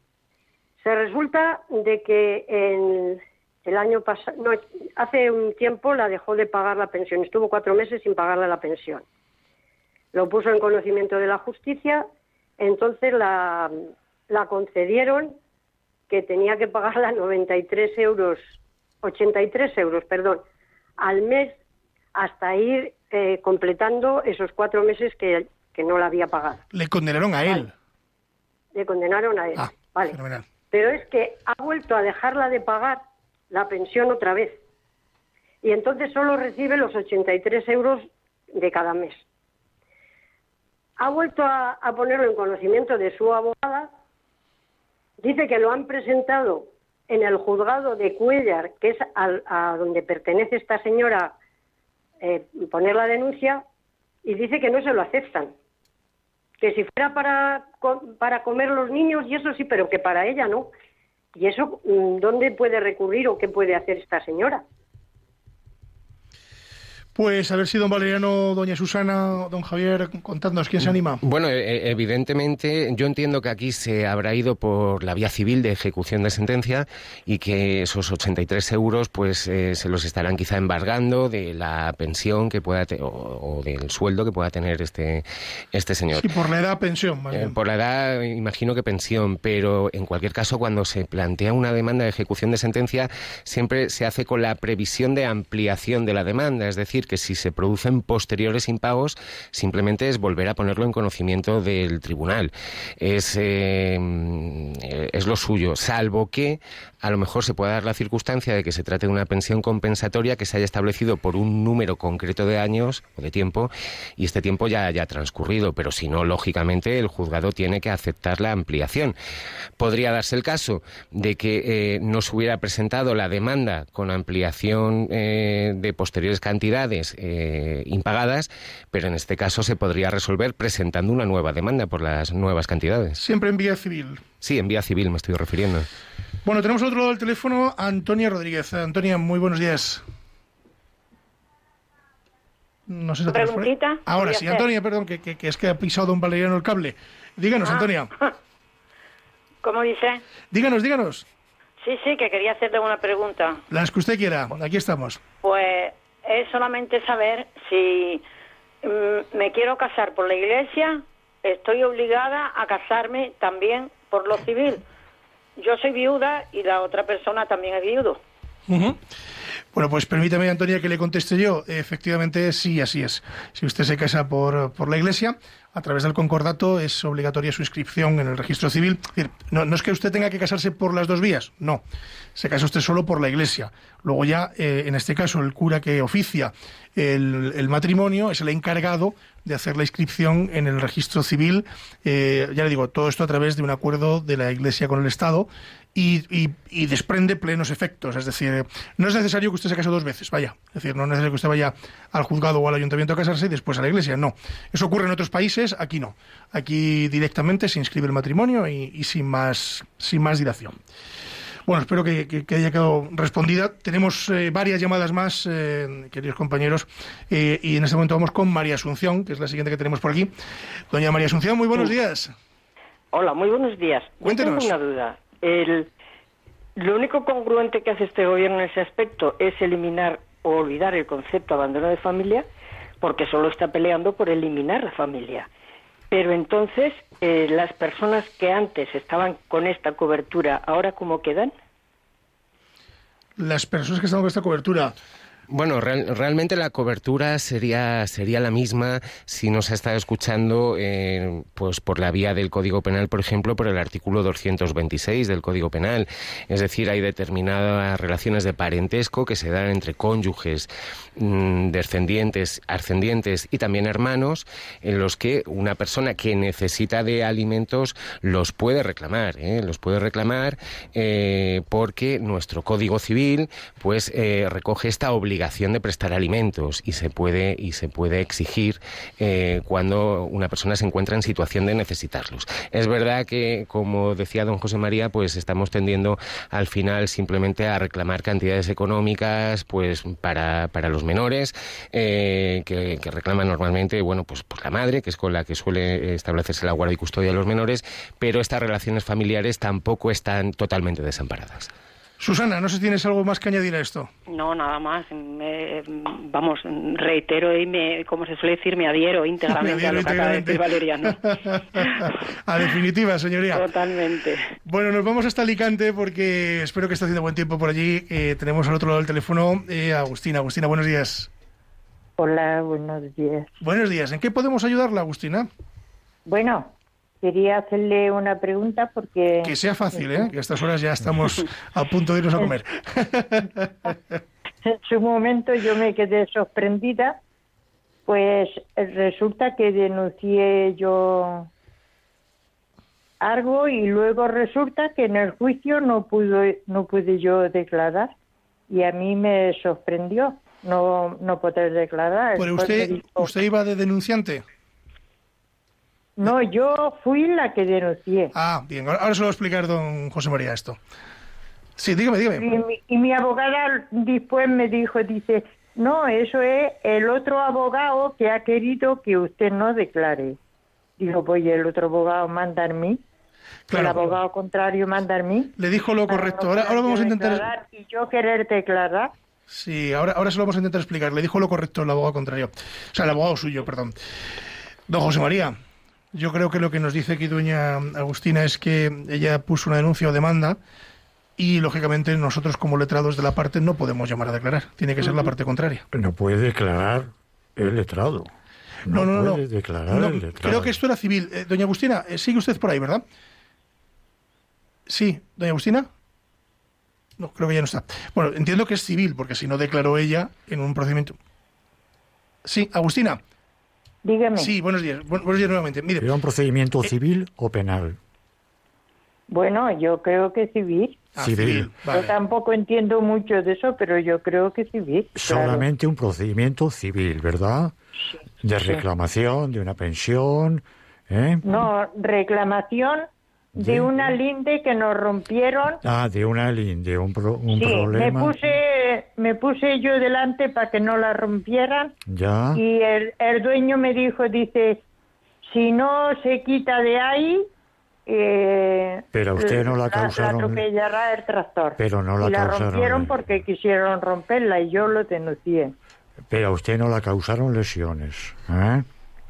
Se resulta de que en el año pasado, no, hace un tiempo la dejó de pagar la pensión. Estuvo cuatro meses sin pagarle la pensión. Lo puso en conocimiento de la justicia. Entonces la, la concedieron que tenía que pagarla 93 euros, 83 euros, perdón, al mes hasta ir eh, completando esos cuatro meses que, que, no la había pagado.
¿Le condenaron a él?
Le condenaron a él,
ah,
vale. Pero es que ha vuelto a dejarla de pagar la pensión otra vez. Y entonces solo recibe los 83 euros de cada mes. Ha vuelto a ponerlo en conocimiento de su abogada Dice que lo han presentado en el juzgado de Cuellar, que es a donde pertenece esta señora, eh, poner la denuncia, y dice que no se lo aceptan. Que si fuera para, para comer los niños, y eso sí, pero que para ella no. ¿Y eso mm, dónde puede recurrir o qué puede hacer esta señora?
Pues a ver si don Valeriano, doña Susana, don Javier, contándonos quién se anima.
Bueno, e, e, evidentemente yo entiendo que aquí se habrá ido por la vía civil de ejecución de sentencia y que esos 83 euros pues eh, se los estarán quizá embargando de la pensión que pueda o, del sueldo que pueda tener este este señor.
Sí, por la edad pensión.
Eh, por la edad imagino que pensión, pero en cualquier caso cuando se plantea una demanda de ejecución de sentencia siempre se hace con la previsión de ampliación de la demanda, es decir que si se producen posteriores impagos, simplemente es volver a ponerlo en conocimiento del tribunal. Es, eh, es lo suyo, salvo que a lo mejor se pueda dar la circunstancia de que se trate de una pensión compensatoria que se haya establecido por un número concreto de años o de tiempo y este tiempo ya haya transcurrido, pero si no, lógicamente el juzgado tiene que aceptar la ampliación. Podría darse el caso de que eh, no se hubiera presentado la demanda con ampliación eh, de posteriores cantidades eh, impagadas, pero en este caso se podría resolver presentando una nueva demanda por las nuevas cantidades.
Siempre en vía civil.
Sí, en vía civil me estoy refiriendo.
Bueno, tenemos otro lado del teléfono, Antonia Rodríguez. Antonia, muy buenos días.
No sé si ¿Preguntita?
Ahora sí, Antonia, perdón, que, es que ha pisado un Valeriano el cable. Díganos, ah. Antonia.
¿Cómo dice?
Díganos, díganos.
Sí, sí, que quería hacerle una pregunta.
Las que usted quiera, aquí estamos.
Pues es solamente saber si mm, me quiero casar por la iglesia, estoy obligada a casarme también por lo civil yo soy viuda y la otra persona también es viudo.
Bueno, pues permítame, Antonia, que le conteste yo. Efectivamente, sí, así es. Si usted se casa por, por la Iglesia, a través del concordato es obligatoria su inscripción en el registro civil. No, es que usted tenga que casarse por las dos vías, no. Se casa usted solo por la Iglesia. Luego ya, eh, en este caso, el cura que oficia el, el, matrimonio es el encargado de hacer la inscripción en el registro civil. Eh, ya le digo, todo esto a través de un acuerdo de la Iglesia con el Estado y, desprende plenos efectos. Es decir, no es necesario que usted se case dos veces, vaya. Es decir, no es necesario que usted vaya al juzgado o al ayuntamiento a casarse y después a la iglesia, no. Eso ocurre en otros países, aquí no. Aquí directamente se inscribe el matrimonio y, sin, más, sin más dilación. Bueno, espero que, haya quedado respondida. Tenemos eh, varias llamadas más, eh, queridos compañeros, eh, y en este momento vamos con María Asunción, que es la siguiente que tenemos por aquí. Doña María Asunción, muy buenos días.
Hola, muy buenos días.
Cuéntenos.
tengo una duda. El, lo único congruente que hace este gobierno en ese aspecto es eliminar o olvidar el concepto abandono de familia, porque solo está peleando por eliminar la familia. Pero entonces, eh, las personas que antes estaban con esta cobertura, ¿ahora cómo quedan?
Las personas que estaban con esta cobertura,
bueno, realmente la cobertura sería, sería la misma si nos ha estado escuchando eh, pues por la vía del Código Penal, por ejemplo, por el artículo 226 del Código Penal. Es decir, hay determinadas relaciones de parentesco que se dan entre cónyuges, mm, descendientes, ascendientes y también hermanos, en los que una persona que necesita de alimentos los puede reclamar, ¿eh? los puede reclamar eh, porque nuestro Código Civil pues recoge esta obligación obligación de prestar alimentos y se puede y se puede exigir eh, cuando una persona se encuentra en situación de necesitarlos. Es verdad que, como decía don José María, pues estamos tendiendo al final simplemente a reclamar cantidades económicas, pues para, para los menores eh, que, reclaman normalmente, bueno, pues por la madre, que es con la que suele establecerse la guardia y custodia de los menores, pero estas relaciones familiares tampoco están totalmente desamparadas.
Susana, no sé si tienes algo más que añadir a esto.
No, nada más. vamos, reitero y me, como se suele decir, me adhiero íntegramente a lo que acaba de decir Valeriano.
a definitiva, señoría.
Totalmente.
Bueno, nos vamos hasta Alicante porque espero que esté haciendo buen tiempo por allí. Eh, tenemos al otro lado del teléfono eh, a Agustina. Agustina, buenos días.
Hola, buenos días.
Buenos días. ¿En qué podemos ayudarla, Agustina?
Bueno, Quería hacerle una pregunta porque...
Que sea fácil, ¿eh? Que a estas horas ya estamos a punto de irnos a comer.
en su momento yo me quedé sorprendida, pues resulta que denuncié yo algo y luego resulta que en el juicio no pudo no pude yo declarar y a mí me sorprendió no no poder declarar.
Pero usted usted iba de denunciante.
No, yo fui la que denuncié.
Ah, bien, ahora se lo va a explicar don José María esto. Sí, dígame, dígame.
Y mi, y mi abogada después me dijo, dice, no, eso es el otro abogado que ha querido que usted no declare. Dijo, pues el otro abogado manda a mí. el abogado contrario manda a mí.
Le dijo lo correcto. ahora, ahora vamos a intentar...
Y yo querer declarar.
Sí, ahora, ahora se lo vamos a intentar explicar. Le dijo lo correcto el abogado contrario. O sea, el abogado suyo, perdón. Don José María, yo creo que lo que nos dice aquí doña Agustina es que ella puso una denuncia o demanda y lógicamente nosotros como letrados de la parte no podemos llamar a declarar, tiene que ser la parte contraria.
No puede declarar el letrado. No, no, no. Puede declarar el letrado.
Creo que esto era civil. Eh, doña Agustina, eh, sigue usted por ahí, ¿verdad? Sí, doña Agustina. No, creo que ya no está. Bueno, entiendo que es civil, porque si no declaró ella en un procedimiento. Sí, Agustina.
Dígame.
Sí, buenos días. buenos días nuevamente. Mire,
¿Era un procedimiento eh, civil o penal?
Bueno, yo creo que civil.
Ah, civil.
Yo tampoco entiendo mucho de eso, pero yo creo que civil.
Solamente un procedimiento civil, ¿verdad? De reclamación de una pensión. ¿eh?
No, reclamación de, una linde que nos rompieron.
Ah, de una linde, un, un
sí,
problema.
Me puse, me puse yo delante para que no la rompieran.
Ya.
Y el, el dueño me dijo, dice, si no se quita de ahí, eh,
pero usted no la causaron.
La atropellará el tractor.
Pero no la,
y la
causaron.
rompieron porque quisieron romperla y yo lo denuncié.
Pero a usted no la causaron lesiones. ¿eh?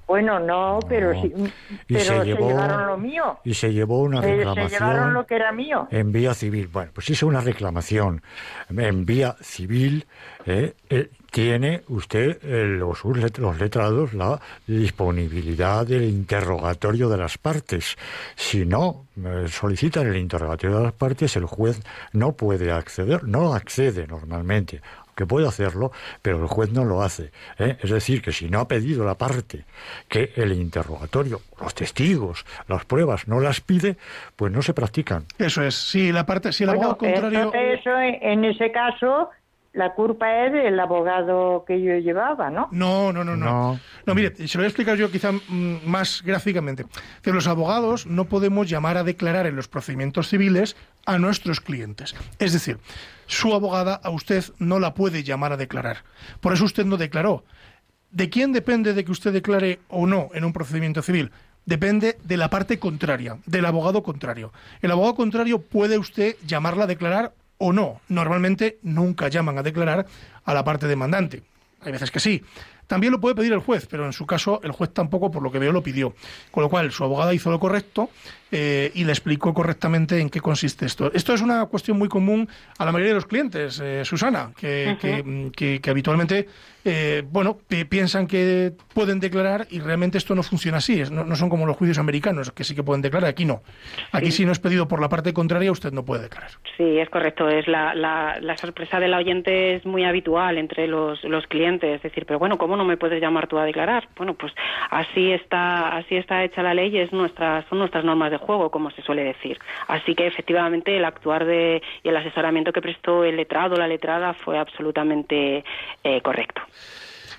Bueno, no, pero sí,
y
pero
se, llevó,
llevaron lo mío.
Y se llevó una reclamación.
Se llevaron lo que era mío.
En vía civil. Bueno, pues hizo una reclamación en vía civil. Eh, eh, tiene usted, eh, los, los letrados, la disponibilidad del interrogatorio de las partes. Si no eh, solicitan el interrogatorio de las partes, el juez no puede acceder, no accede normalmente que puede hacerlo, pero el juez no lo hace. ¿eh? Es decir, que si no ha pedido la parte que el interrogatorio, los testigos, las pruebas no las pide, pues no se practican.
Eso es. Si la parte, si el
bueno,
abogado contrario.
Eso, en ese caso, la culpa es del abogado que yo llevaba, ¿no?
No, no, no, no. No, mire, se lo voy a explicar yo quizá mm, más gráficamente. Que los abogados no podemos llamar a declarar en los procedimientos civiles a nuestros clientes. Es decir, su abogada a usted no la puede llamar a declarar. Por eso usted no declaró. ¿De quién depende de que usted declare o no en un procedimiento civil? Depende de la parte contraria, del abogado contrario. El abogado contrario puede usted llamarla a declarar o no. Normalmente nunca llaman a declarar a la parte demandante. Hay veces que sí. También lo puede pedir el juez, pero en su caso el juez tampoco, por lo que veo, lo pidió. Con lo cual, su abogada hizo lo correcto eh, y le explicó correctamente en qué consiste esto. Esto es una cuestión muy común a la mayoría de los clientes, eh, Susana, que, que, habitualmente eh, bueno, piensan que pueden declarar y realmente esto no funciona así. No, son como los juicios americanos, que sí que pueden declarar, aquí no. Aquí si no es pedido por la parte contraria, usted no puede declarar.
Sí, es correcto. Es la, la, la sorpresa del oyente es muy habitual entre los, los clientes. Es decir, pero bueno, ¿cómo no me puedes llamar tú a declarar? Bueno, pues así está, así está hecha la ley es nuestra, son nuestras normas de juego, como se suele decir. Así que efectivamente el actuar de, y el asesoramiento que prestó el letrado la letrada fue absolutamente eh, correcto.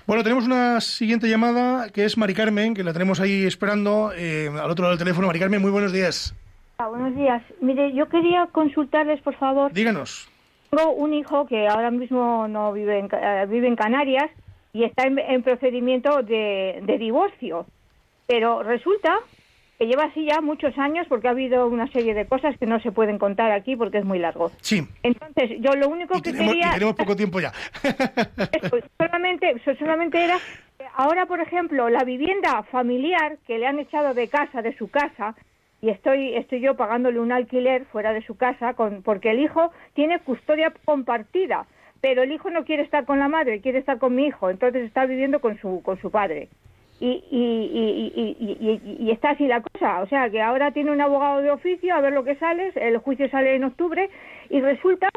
Bueno, tenemos una siguiente llamada que es Mari Carmen, que la tenemos ahí esperando eh, al otro lado del teléfono. Mari Carmen, muy buenos días.
Ah, buenos días. Mire, yo quería consultarles, por favor.
Díganos.
Tengo un hijo que ahora mismo no vive en, eh, vive en Canarias y está en, procedimiento de, de divorcio. Pero resulta que lleva así ya muchos años porque ha habido una serie de cosas que no se pueden contar aquí porque es muy largo.
Sí.
Entonces, yo lo único que quería...
Y tenemos poco tiempo ya.
solamente, solamente era... Ahora, por ejemplo, la vivienda familiar que le han echado de casa, de su casa, y estoy, estoy yo pagándole un alquiler fuera de su casa con, porque el hijo tiene custodia compartida, pero el hijo no quiere estar con la madre, quiere estar con mi hijo, entonces está viviendo con su, con su padre y, y, y, está así la cosa. O sea, que ahora tiene un abogado de oficio a ver lo que sale, el juicio sale en octubre y resulta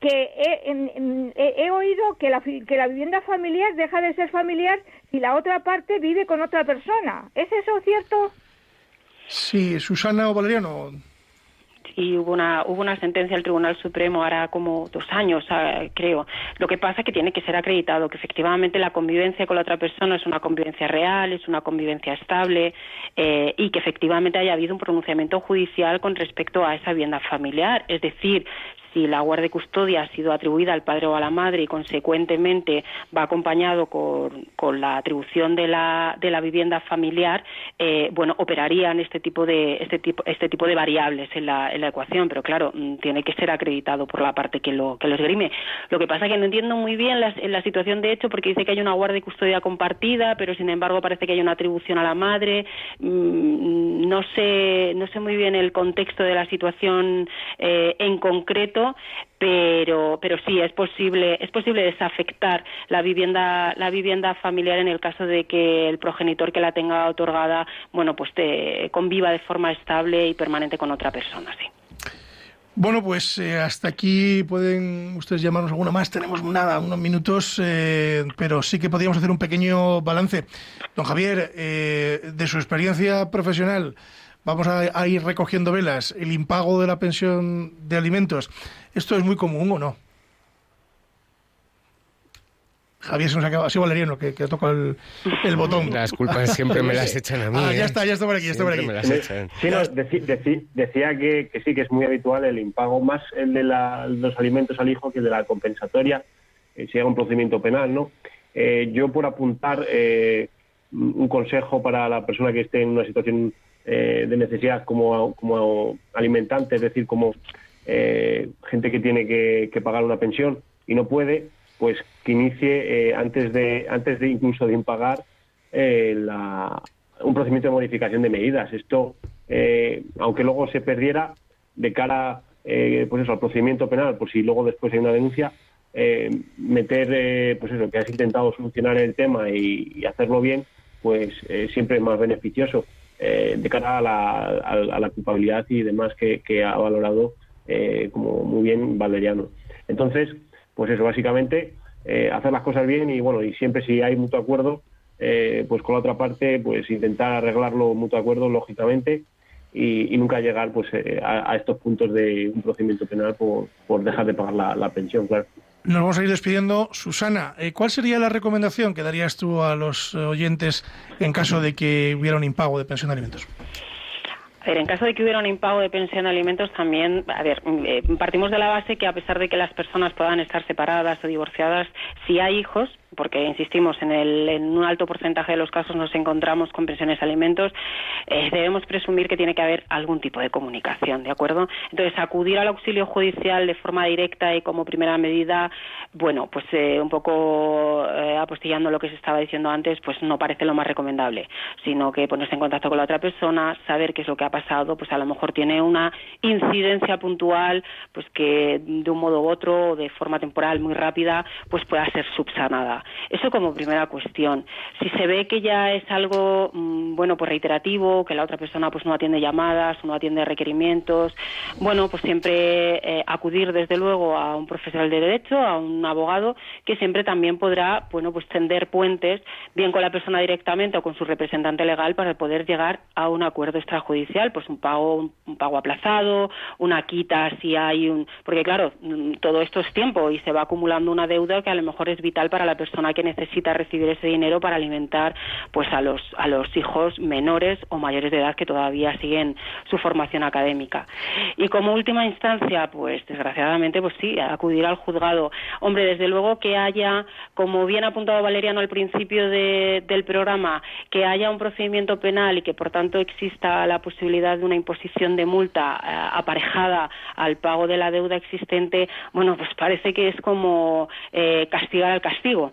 que he, he, oído que la, que la vivienda familiar deja de ser familiar si la otra parte vive con otra persona. ¿Es eso cierto?
Sí, Susana o Valeriano
y hubo una, hubo una sentencia del Tribunal Supremo ahora como dos años, ah, creo. Lo que pasa es que tiene que ser acreditado que efectivamente la convivencia con la otra persona es una convivencia real, es una convivencia estable eh, y que efectivamente haya habido un pronunciamiento judicial con respecto a esa vivienda familiar. Es decir, si la guardia de custodia ha sido atribuida al padre o a la madre y consecuentemente va acompañado con, la atribución de la, de la vivienda familiar, eh, bueno, operarían este tipo de este tipo este tipo de variables en la, en la ecuación, pero claro, mm, tiene que ser acreditado por la parte que lo que lo esgrime. Lo que pasa es que no entiendo muy bien la, la situación de hecho porque dice que hay una guardia de custodia compartida, pero sin embargo parece que hay una atribución a la madre. Mm, no sé no sé muy bien el contexto de la situación eh, en concreto pero pero sí es posible es posible desafectar la vivienda la vivienda familiar en el caso de que el progenitor que la tenga otorgada bueno pues te conviva de forma estable y permanente con otra persona sí
bueno, pues eh, hasta aquí pueden ustedes llamarnos alguna más. Tenemos nada, unos minutos, eh, pero sí que podríamos hacer un pequeño balance. Don Javier, eh, de su experiencia profesional, vamos a, ir recogiendo velas, el impago de la pensión de alimentos, ¿esto es muy común o no? Javier se nos ha sido Valeriano que, que toca el, el, botón.
Las culpas siempre me las echan a mí.
Ah, ya
¿eh?
está, ya está por aquí, ya está por aquí.
Sí, no, decía que, que, sí, que es muy habitual el impago, más el de la, los alimentos al hijo que el de la compensatoria, eh, si hay un procedimiento penal, ¿no? Eh, yo, por apuntar eh, un consejo para la persona que esté en una situación eh, de necesidad como, como alimentante, es decir, como eh, gente que tiene que, pagar una pensión y no puede, pues que inicie eh, antes de antes de incluso de impagar un procedimiento de modificación de medidas. Esto, aunque luego se perdiera de cara pues eso, al procedimiento penal, por si luego después hay una denuncia, meter, pues eso, que has intentado solucionar el tema y, hacerlo bien, pues siempre es más beneficioso. Eh, de cara a la, culpabilidad y demás que, ha valorado eh, como muy bien Valeriano. Entonces, pues eso, básicamente, eh, hacer las cosas bien y bueno, y siempre si hay mutuo acuerdo, pues con la otra parte, pues intentar arreglarlo mutuo acuerdo, lógicamente, y, nunca llegar pues a, estos puntos de un procedimiento penal por dejar de pagar la pensión, claro.
Nos vamos a ir despidiendo. Susana, eh, ¿cuál sería la recomendación que darías tú a los oyentes en caso de que hubiera un impago de pensión de alimentos?
A ver, en caso de que hubiera un impago de pensión de alimentos, también, a ver, eh, partimos de la base que a pesar de que las personas puedan estar separadas o divorciadas, si hay hijos, porque insistimos en, el, en un alto porcentaje de los casos nos encontramos con pensiones alimentos, eh, debemos presumir que tiene que haber algún tipo de comunicación, ¿de acuerdo? Entonces, acudir al auxilio judicial de forma directa y como primera medida, bueno, pues eh, un poco eh, apostillando lo que se estaba diciendo antes, pues no parece lo más recomendable, sino que ponerse en contacto con la otra persona, saber qué es lo que ha pasado, pues a lo mejor tiene una incidencia puntual, pues que de un modo u otro, de forma temporal muy rápida, pues pueda ser subsanada. Eso como primera cuestión. Si se ve que ya es algo, mm, bueno, pues reiterativo, que la otra persona pues no atiende llamadas, no atiende requerimientos, bueno, pues siempre eh, acudir desde luego a un profesional de derecho, a un abogado, que siempre también podrá, bueno, pues tender puentes, bien con la persona directamente o con su representante legal para poder llegar a un acuerdo extrajudicial, pues un pago, un pago aplazado, una quita si hay un, porque claro, mm, todo esto es tiempo y se va acumulando una deuda que a lo mejor es vital para la persona persona que necesita recibir ese dinero para alimentar pues a los a los hijos menores o mayores de edad que todavía siguen su formación académica. Y como última instancia pues desgraciadamente pues sí acudir al juzgado. Hombre desde luego que haya como bien ha apuntado Valeriano al principio del programa que haya un procedimiento penal y que por tanto exista la posibilidad de una imposición de multa eh, aparejada al pago de la deuda existente bueno pues parece que es como eh, castigar al castigo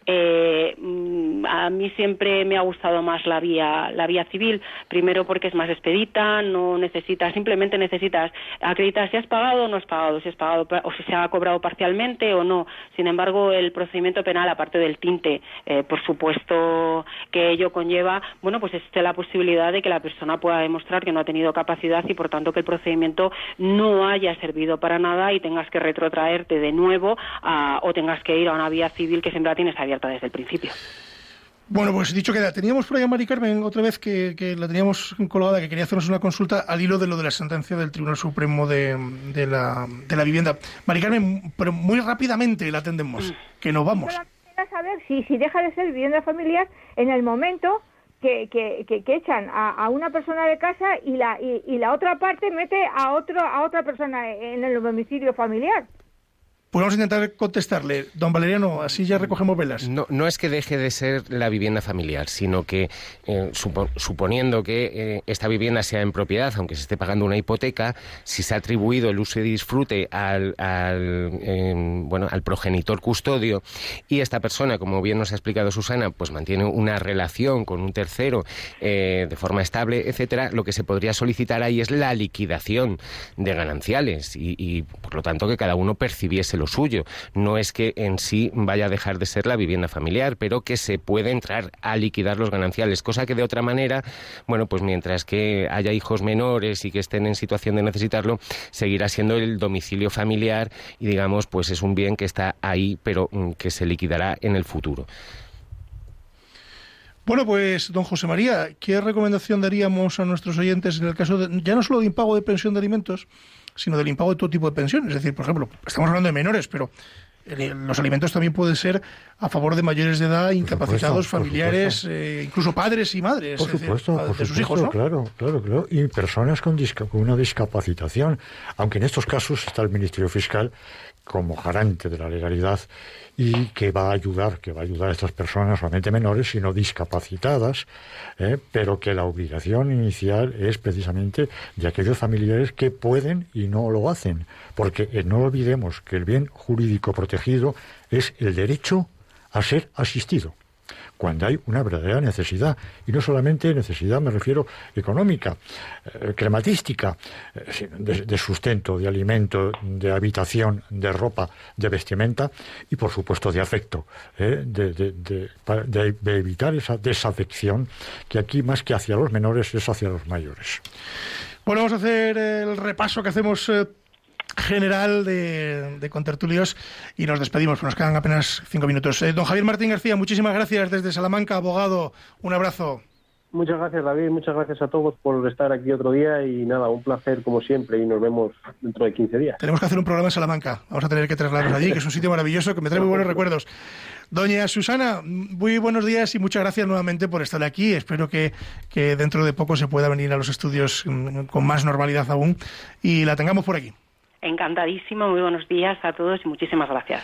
eh, mm, a mí siempre me ha gustado más la vía, la vía civil, primero porque es más expedita, no necesitas, simplemente necesitas acreditar si has pagado o no has pagado, si has pagado o si se ha cobrado parcialmente o no. Sin embargo, el procedimiento penal, aparte del tinte, eh, por supuesto que ello conlleva, bueno, pues existe la posibilidad de que la persona pueda demostrar que no ha tenido capacidad y por tanto que el procedimiento no haya servido para nada y tengas que retrotraerte de nuevo o tengas que ir a una vía civil que siempre tienes abierta desde el principio.
Bueno, pues dicho que teníamos por ahí a Mari Carmen otra vez que, la teníamos colgada, que quería hacernos una consulta al hilo de lo de la sentencia del Tribunal Supremo de, la, de la Vivienda. Mari Carmen, pero muy rápidamente la atendemos, que nos vamos.
Quería saber si, si deja de ser vivienda familiar en el momento que, que, que, echan a, una persona de casa y la, y, la otra parte mete a, otro, a otra persona en el domicilio familiar.
Pues vamos a intentar contestarle. Don Valeriano, así ya recogemos velas.
No, no es que deje de ser la vivienda familiar, sino que eh, suponiendo que eh, esta vivienda sea en propiedad, aunque se esté pagando una hipoteca, si se ha atribuido el uso y disfrute al, al bueno, al progenitor custodio y esta persona, como bien nos ha explicado Susana, pues mantiene una relación con un tercero eh, de forma estable, etcétera, lo que se podría solicitar ahí es la liquidación de gananciales y, y por lo tanto que cada uno percibiese lo suyo. No es que en sí vaya a dejar de ser la vivienda familiar, pero que se puede entrar a liquidar los gananciales, cosa que de otra manera, bueno, pues mientras que haya hijos menores y que estén en situación de necesitarlo, seguirá siendo el domicilio familiar y digamos, pues es un bien que está ahí, pero mm, que se liquidará en el futuro.
Bueno, pues, don José María, ¿qué recomendación daríamos a nuestros oyentes en el caso de, ya no solo de impago de pensión de alimentos, sino del impago de todo tipo de pensiones. Es decir, por ejemplo, estamos hablando de menores, pero los alimentos también pueden ser a favor de mayores de edad, incapacitados, familiares, eh, incluso padres y madres
por supuesto, de sus hijos, Claro, claro, claro. Y personas con, con una discapacitación. Aunque en estos casos está el Ministerio Fiscal como garante de la legalidad y que va a ayudar, que va a ayudar a estas personas, solamente menores, sino discapacitadas, ¿eh? pero que la obligación inicial es precisamente de aquellos familiares que pueden y no lo hacen, porque eh, no olvidemos que el bien jurídico protegido es el derecho a ser asistido cuando hay una verdadera necesidad. Y no solamente necesidad, me refiero económica, eh, crematística, eh, de, sustento, de alimento, de habitación, de ropa, de vestimenta y, por supuesto, de afecto, eh, de, evitar esa desafección que aquí, más que hacia los menores, es hacia los mayores.
Bueno, vamos a hacer el repaso que hacemos general de, de contertulios y nos despedimos, pues nos quedan apenas cinco minutos. Eh, don Javier Martín García, muchísimas gracias desde Salamanca, abogado. Un abrazo.
Muchas gracias, David. Muchas gracias a todos por estar aquí otro día y nada, un placer como siempre y nos vemos dentro de 15 días.
Tenemos que hacer un programa en Salamanca. Vamos a tener que trasladarnos allí, que es un sitio maravilloso que me trae muy buenos recuerdos. Doña Susana, muy buenos días y muchas gracias nuevamente por estar aquí. Espero que, que dentro de poco se pueda venir a los estudios mm, con más normalidad aún y la tengamos por aquí.
Encantadísimo, muy buenos días a todos y muchísimas gracias.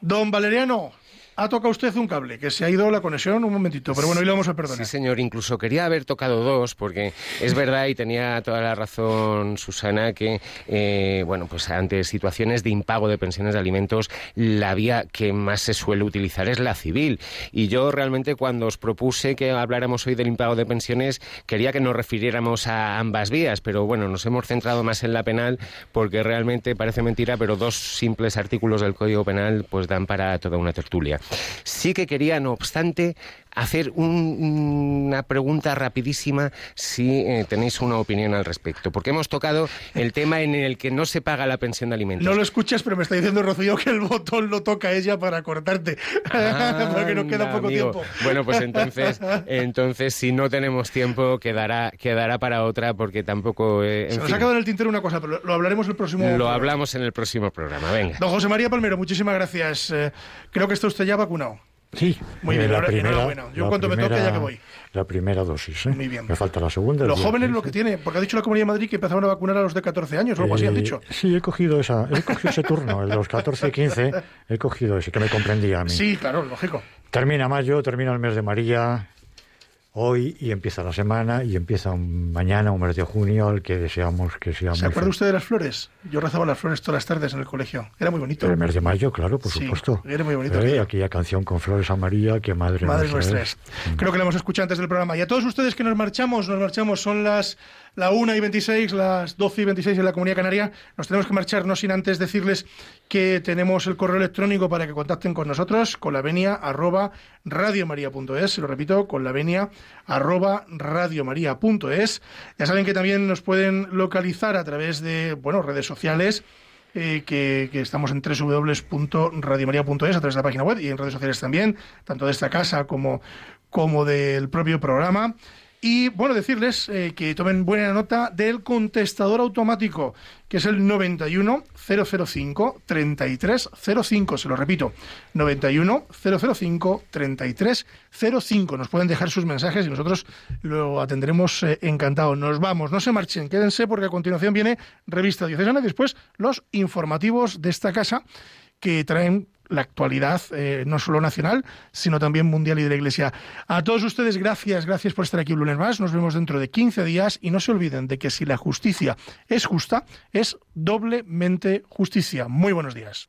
Don Valeriano, ha tocado usted un cable, que se ha ido la conexión un momentito, pero bueno, hoy lo vamos a perdonar.
Sí, señor, incluso quería haber tocado dos, porque es verdad y tenía toda la razón Susana que, eh, bueno, pues ante situaciones de impago de pensiones de alimentos, la vía que más se suele utilizar es la civil. Y yo realmente cuando os propuse que habláramos hoy del impago de pensiones, quería que nos refiriéramos a ambas vías, pero bueno, nos hemos centrado más en la penal porque realmente parece mentira, pero dos simples artículos del Código Penal pues dan para toda una tertulia. Sí que quería, no obstante, hacer una pregunta rapidísima si eh, tenéis una opinión al respecto, porque hemos tocado el tema en el que no se paga la pensión de alimentos.
No lo escuchas, pero me está diciendo Rocío que el botón lo toca ella para cortarte, porque nos queda poco tiempo.
Bueno, pues entonces, entonces si no tenemos tiempo quedará quedará para otra, porque tampoco.
Eh, se nos ha quedado en el tintero una cosa, pero lo hablaremos el próximo.
Lo hablamos en el próximo programa. Venga.
Don José María Palmero, muchísimas gracias. Eh, creo que está usted ya vacunado.
Sí,
muy bien. La primera, Yo cuando me toque ya que voy.
La primera dosis, ¿eh?
Muy bien.
Me falta la segunda.
Los jóvenes lo que tiene, porque ha dicho la Comunidad de Madrid que empezaron a vacunar a los de 14 años o algo así, han eh, dicho.
Sí, he cogido, esa, he cogido ese turno, el de los 14 15, he cogido ese, que me comprendía a mí.
Sí, claro, lógico.
Termina mayo, termina el mes de María, hoy y empieza la semana y empieza mañana, un mes de junio, al que deseamos que sea
¿Se acuerda usted de las flores? Yo rezaba las flores todas las tardes en el colegio. Era muy bonito.
El mes de mayo, claro, por supuesto.
Era muy bonito.
Eh, aquella canción con flores a María, que madre,
madre nuestra es. Creo que la hemos escuchado antes del programa. Y a todos ustedes que nos marchamos, nos marchamos, son las la 1 y 26, las 12 y 26 en la Comunidad Canaria. Nos tenemos que marchar, no sin antes decirles que tenemos el correo electrónico para que contacten con nosotros, con la venia arroba radiomaria.es, lo repito, con la venia arroba radiomaria.es. Ya saben que también nos pueden localizar a través de, bueno, redes sociales, eh, que, que, estamos en www.radiomaria.es a través de la página web y en redes sociales también, tanto de esta casa como, como del propio programa. Y bueno, decirles eh, que tomen buena nota del contestador automático, que es el 91 005 3305. Se lo repito, 91 005 3305. Nos pueden dejar sus mensajes y nosotros lo atendremos eh, encantado. Nos vamos, no se marchen, quédense porque a continuación viene Revista Diocesana y después los informativos de esta casa que traen la actualidad, eh, no solo nacional, sino también mundial y de la Iglesia. A todos ustedes, gracias, gracias por estar aquí un lunes más. Nos vemos dentro de 15 días y no se olviden de que si la justicia es justa, es doblemente justicia. Muy buenos días.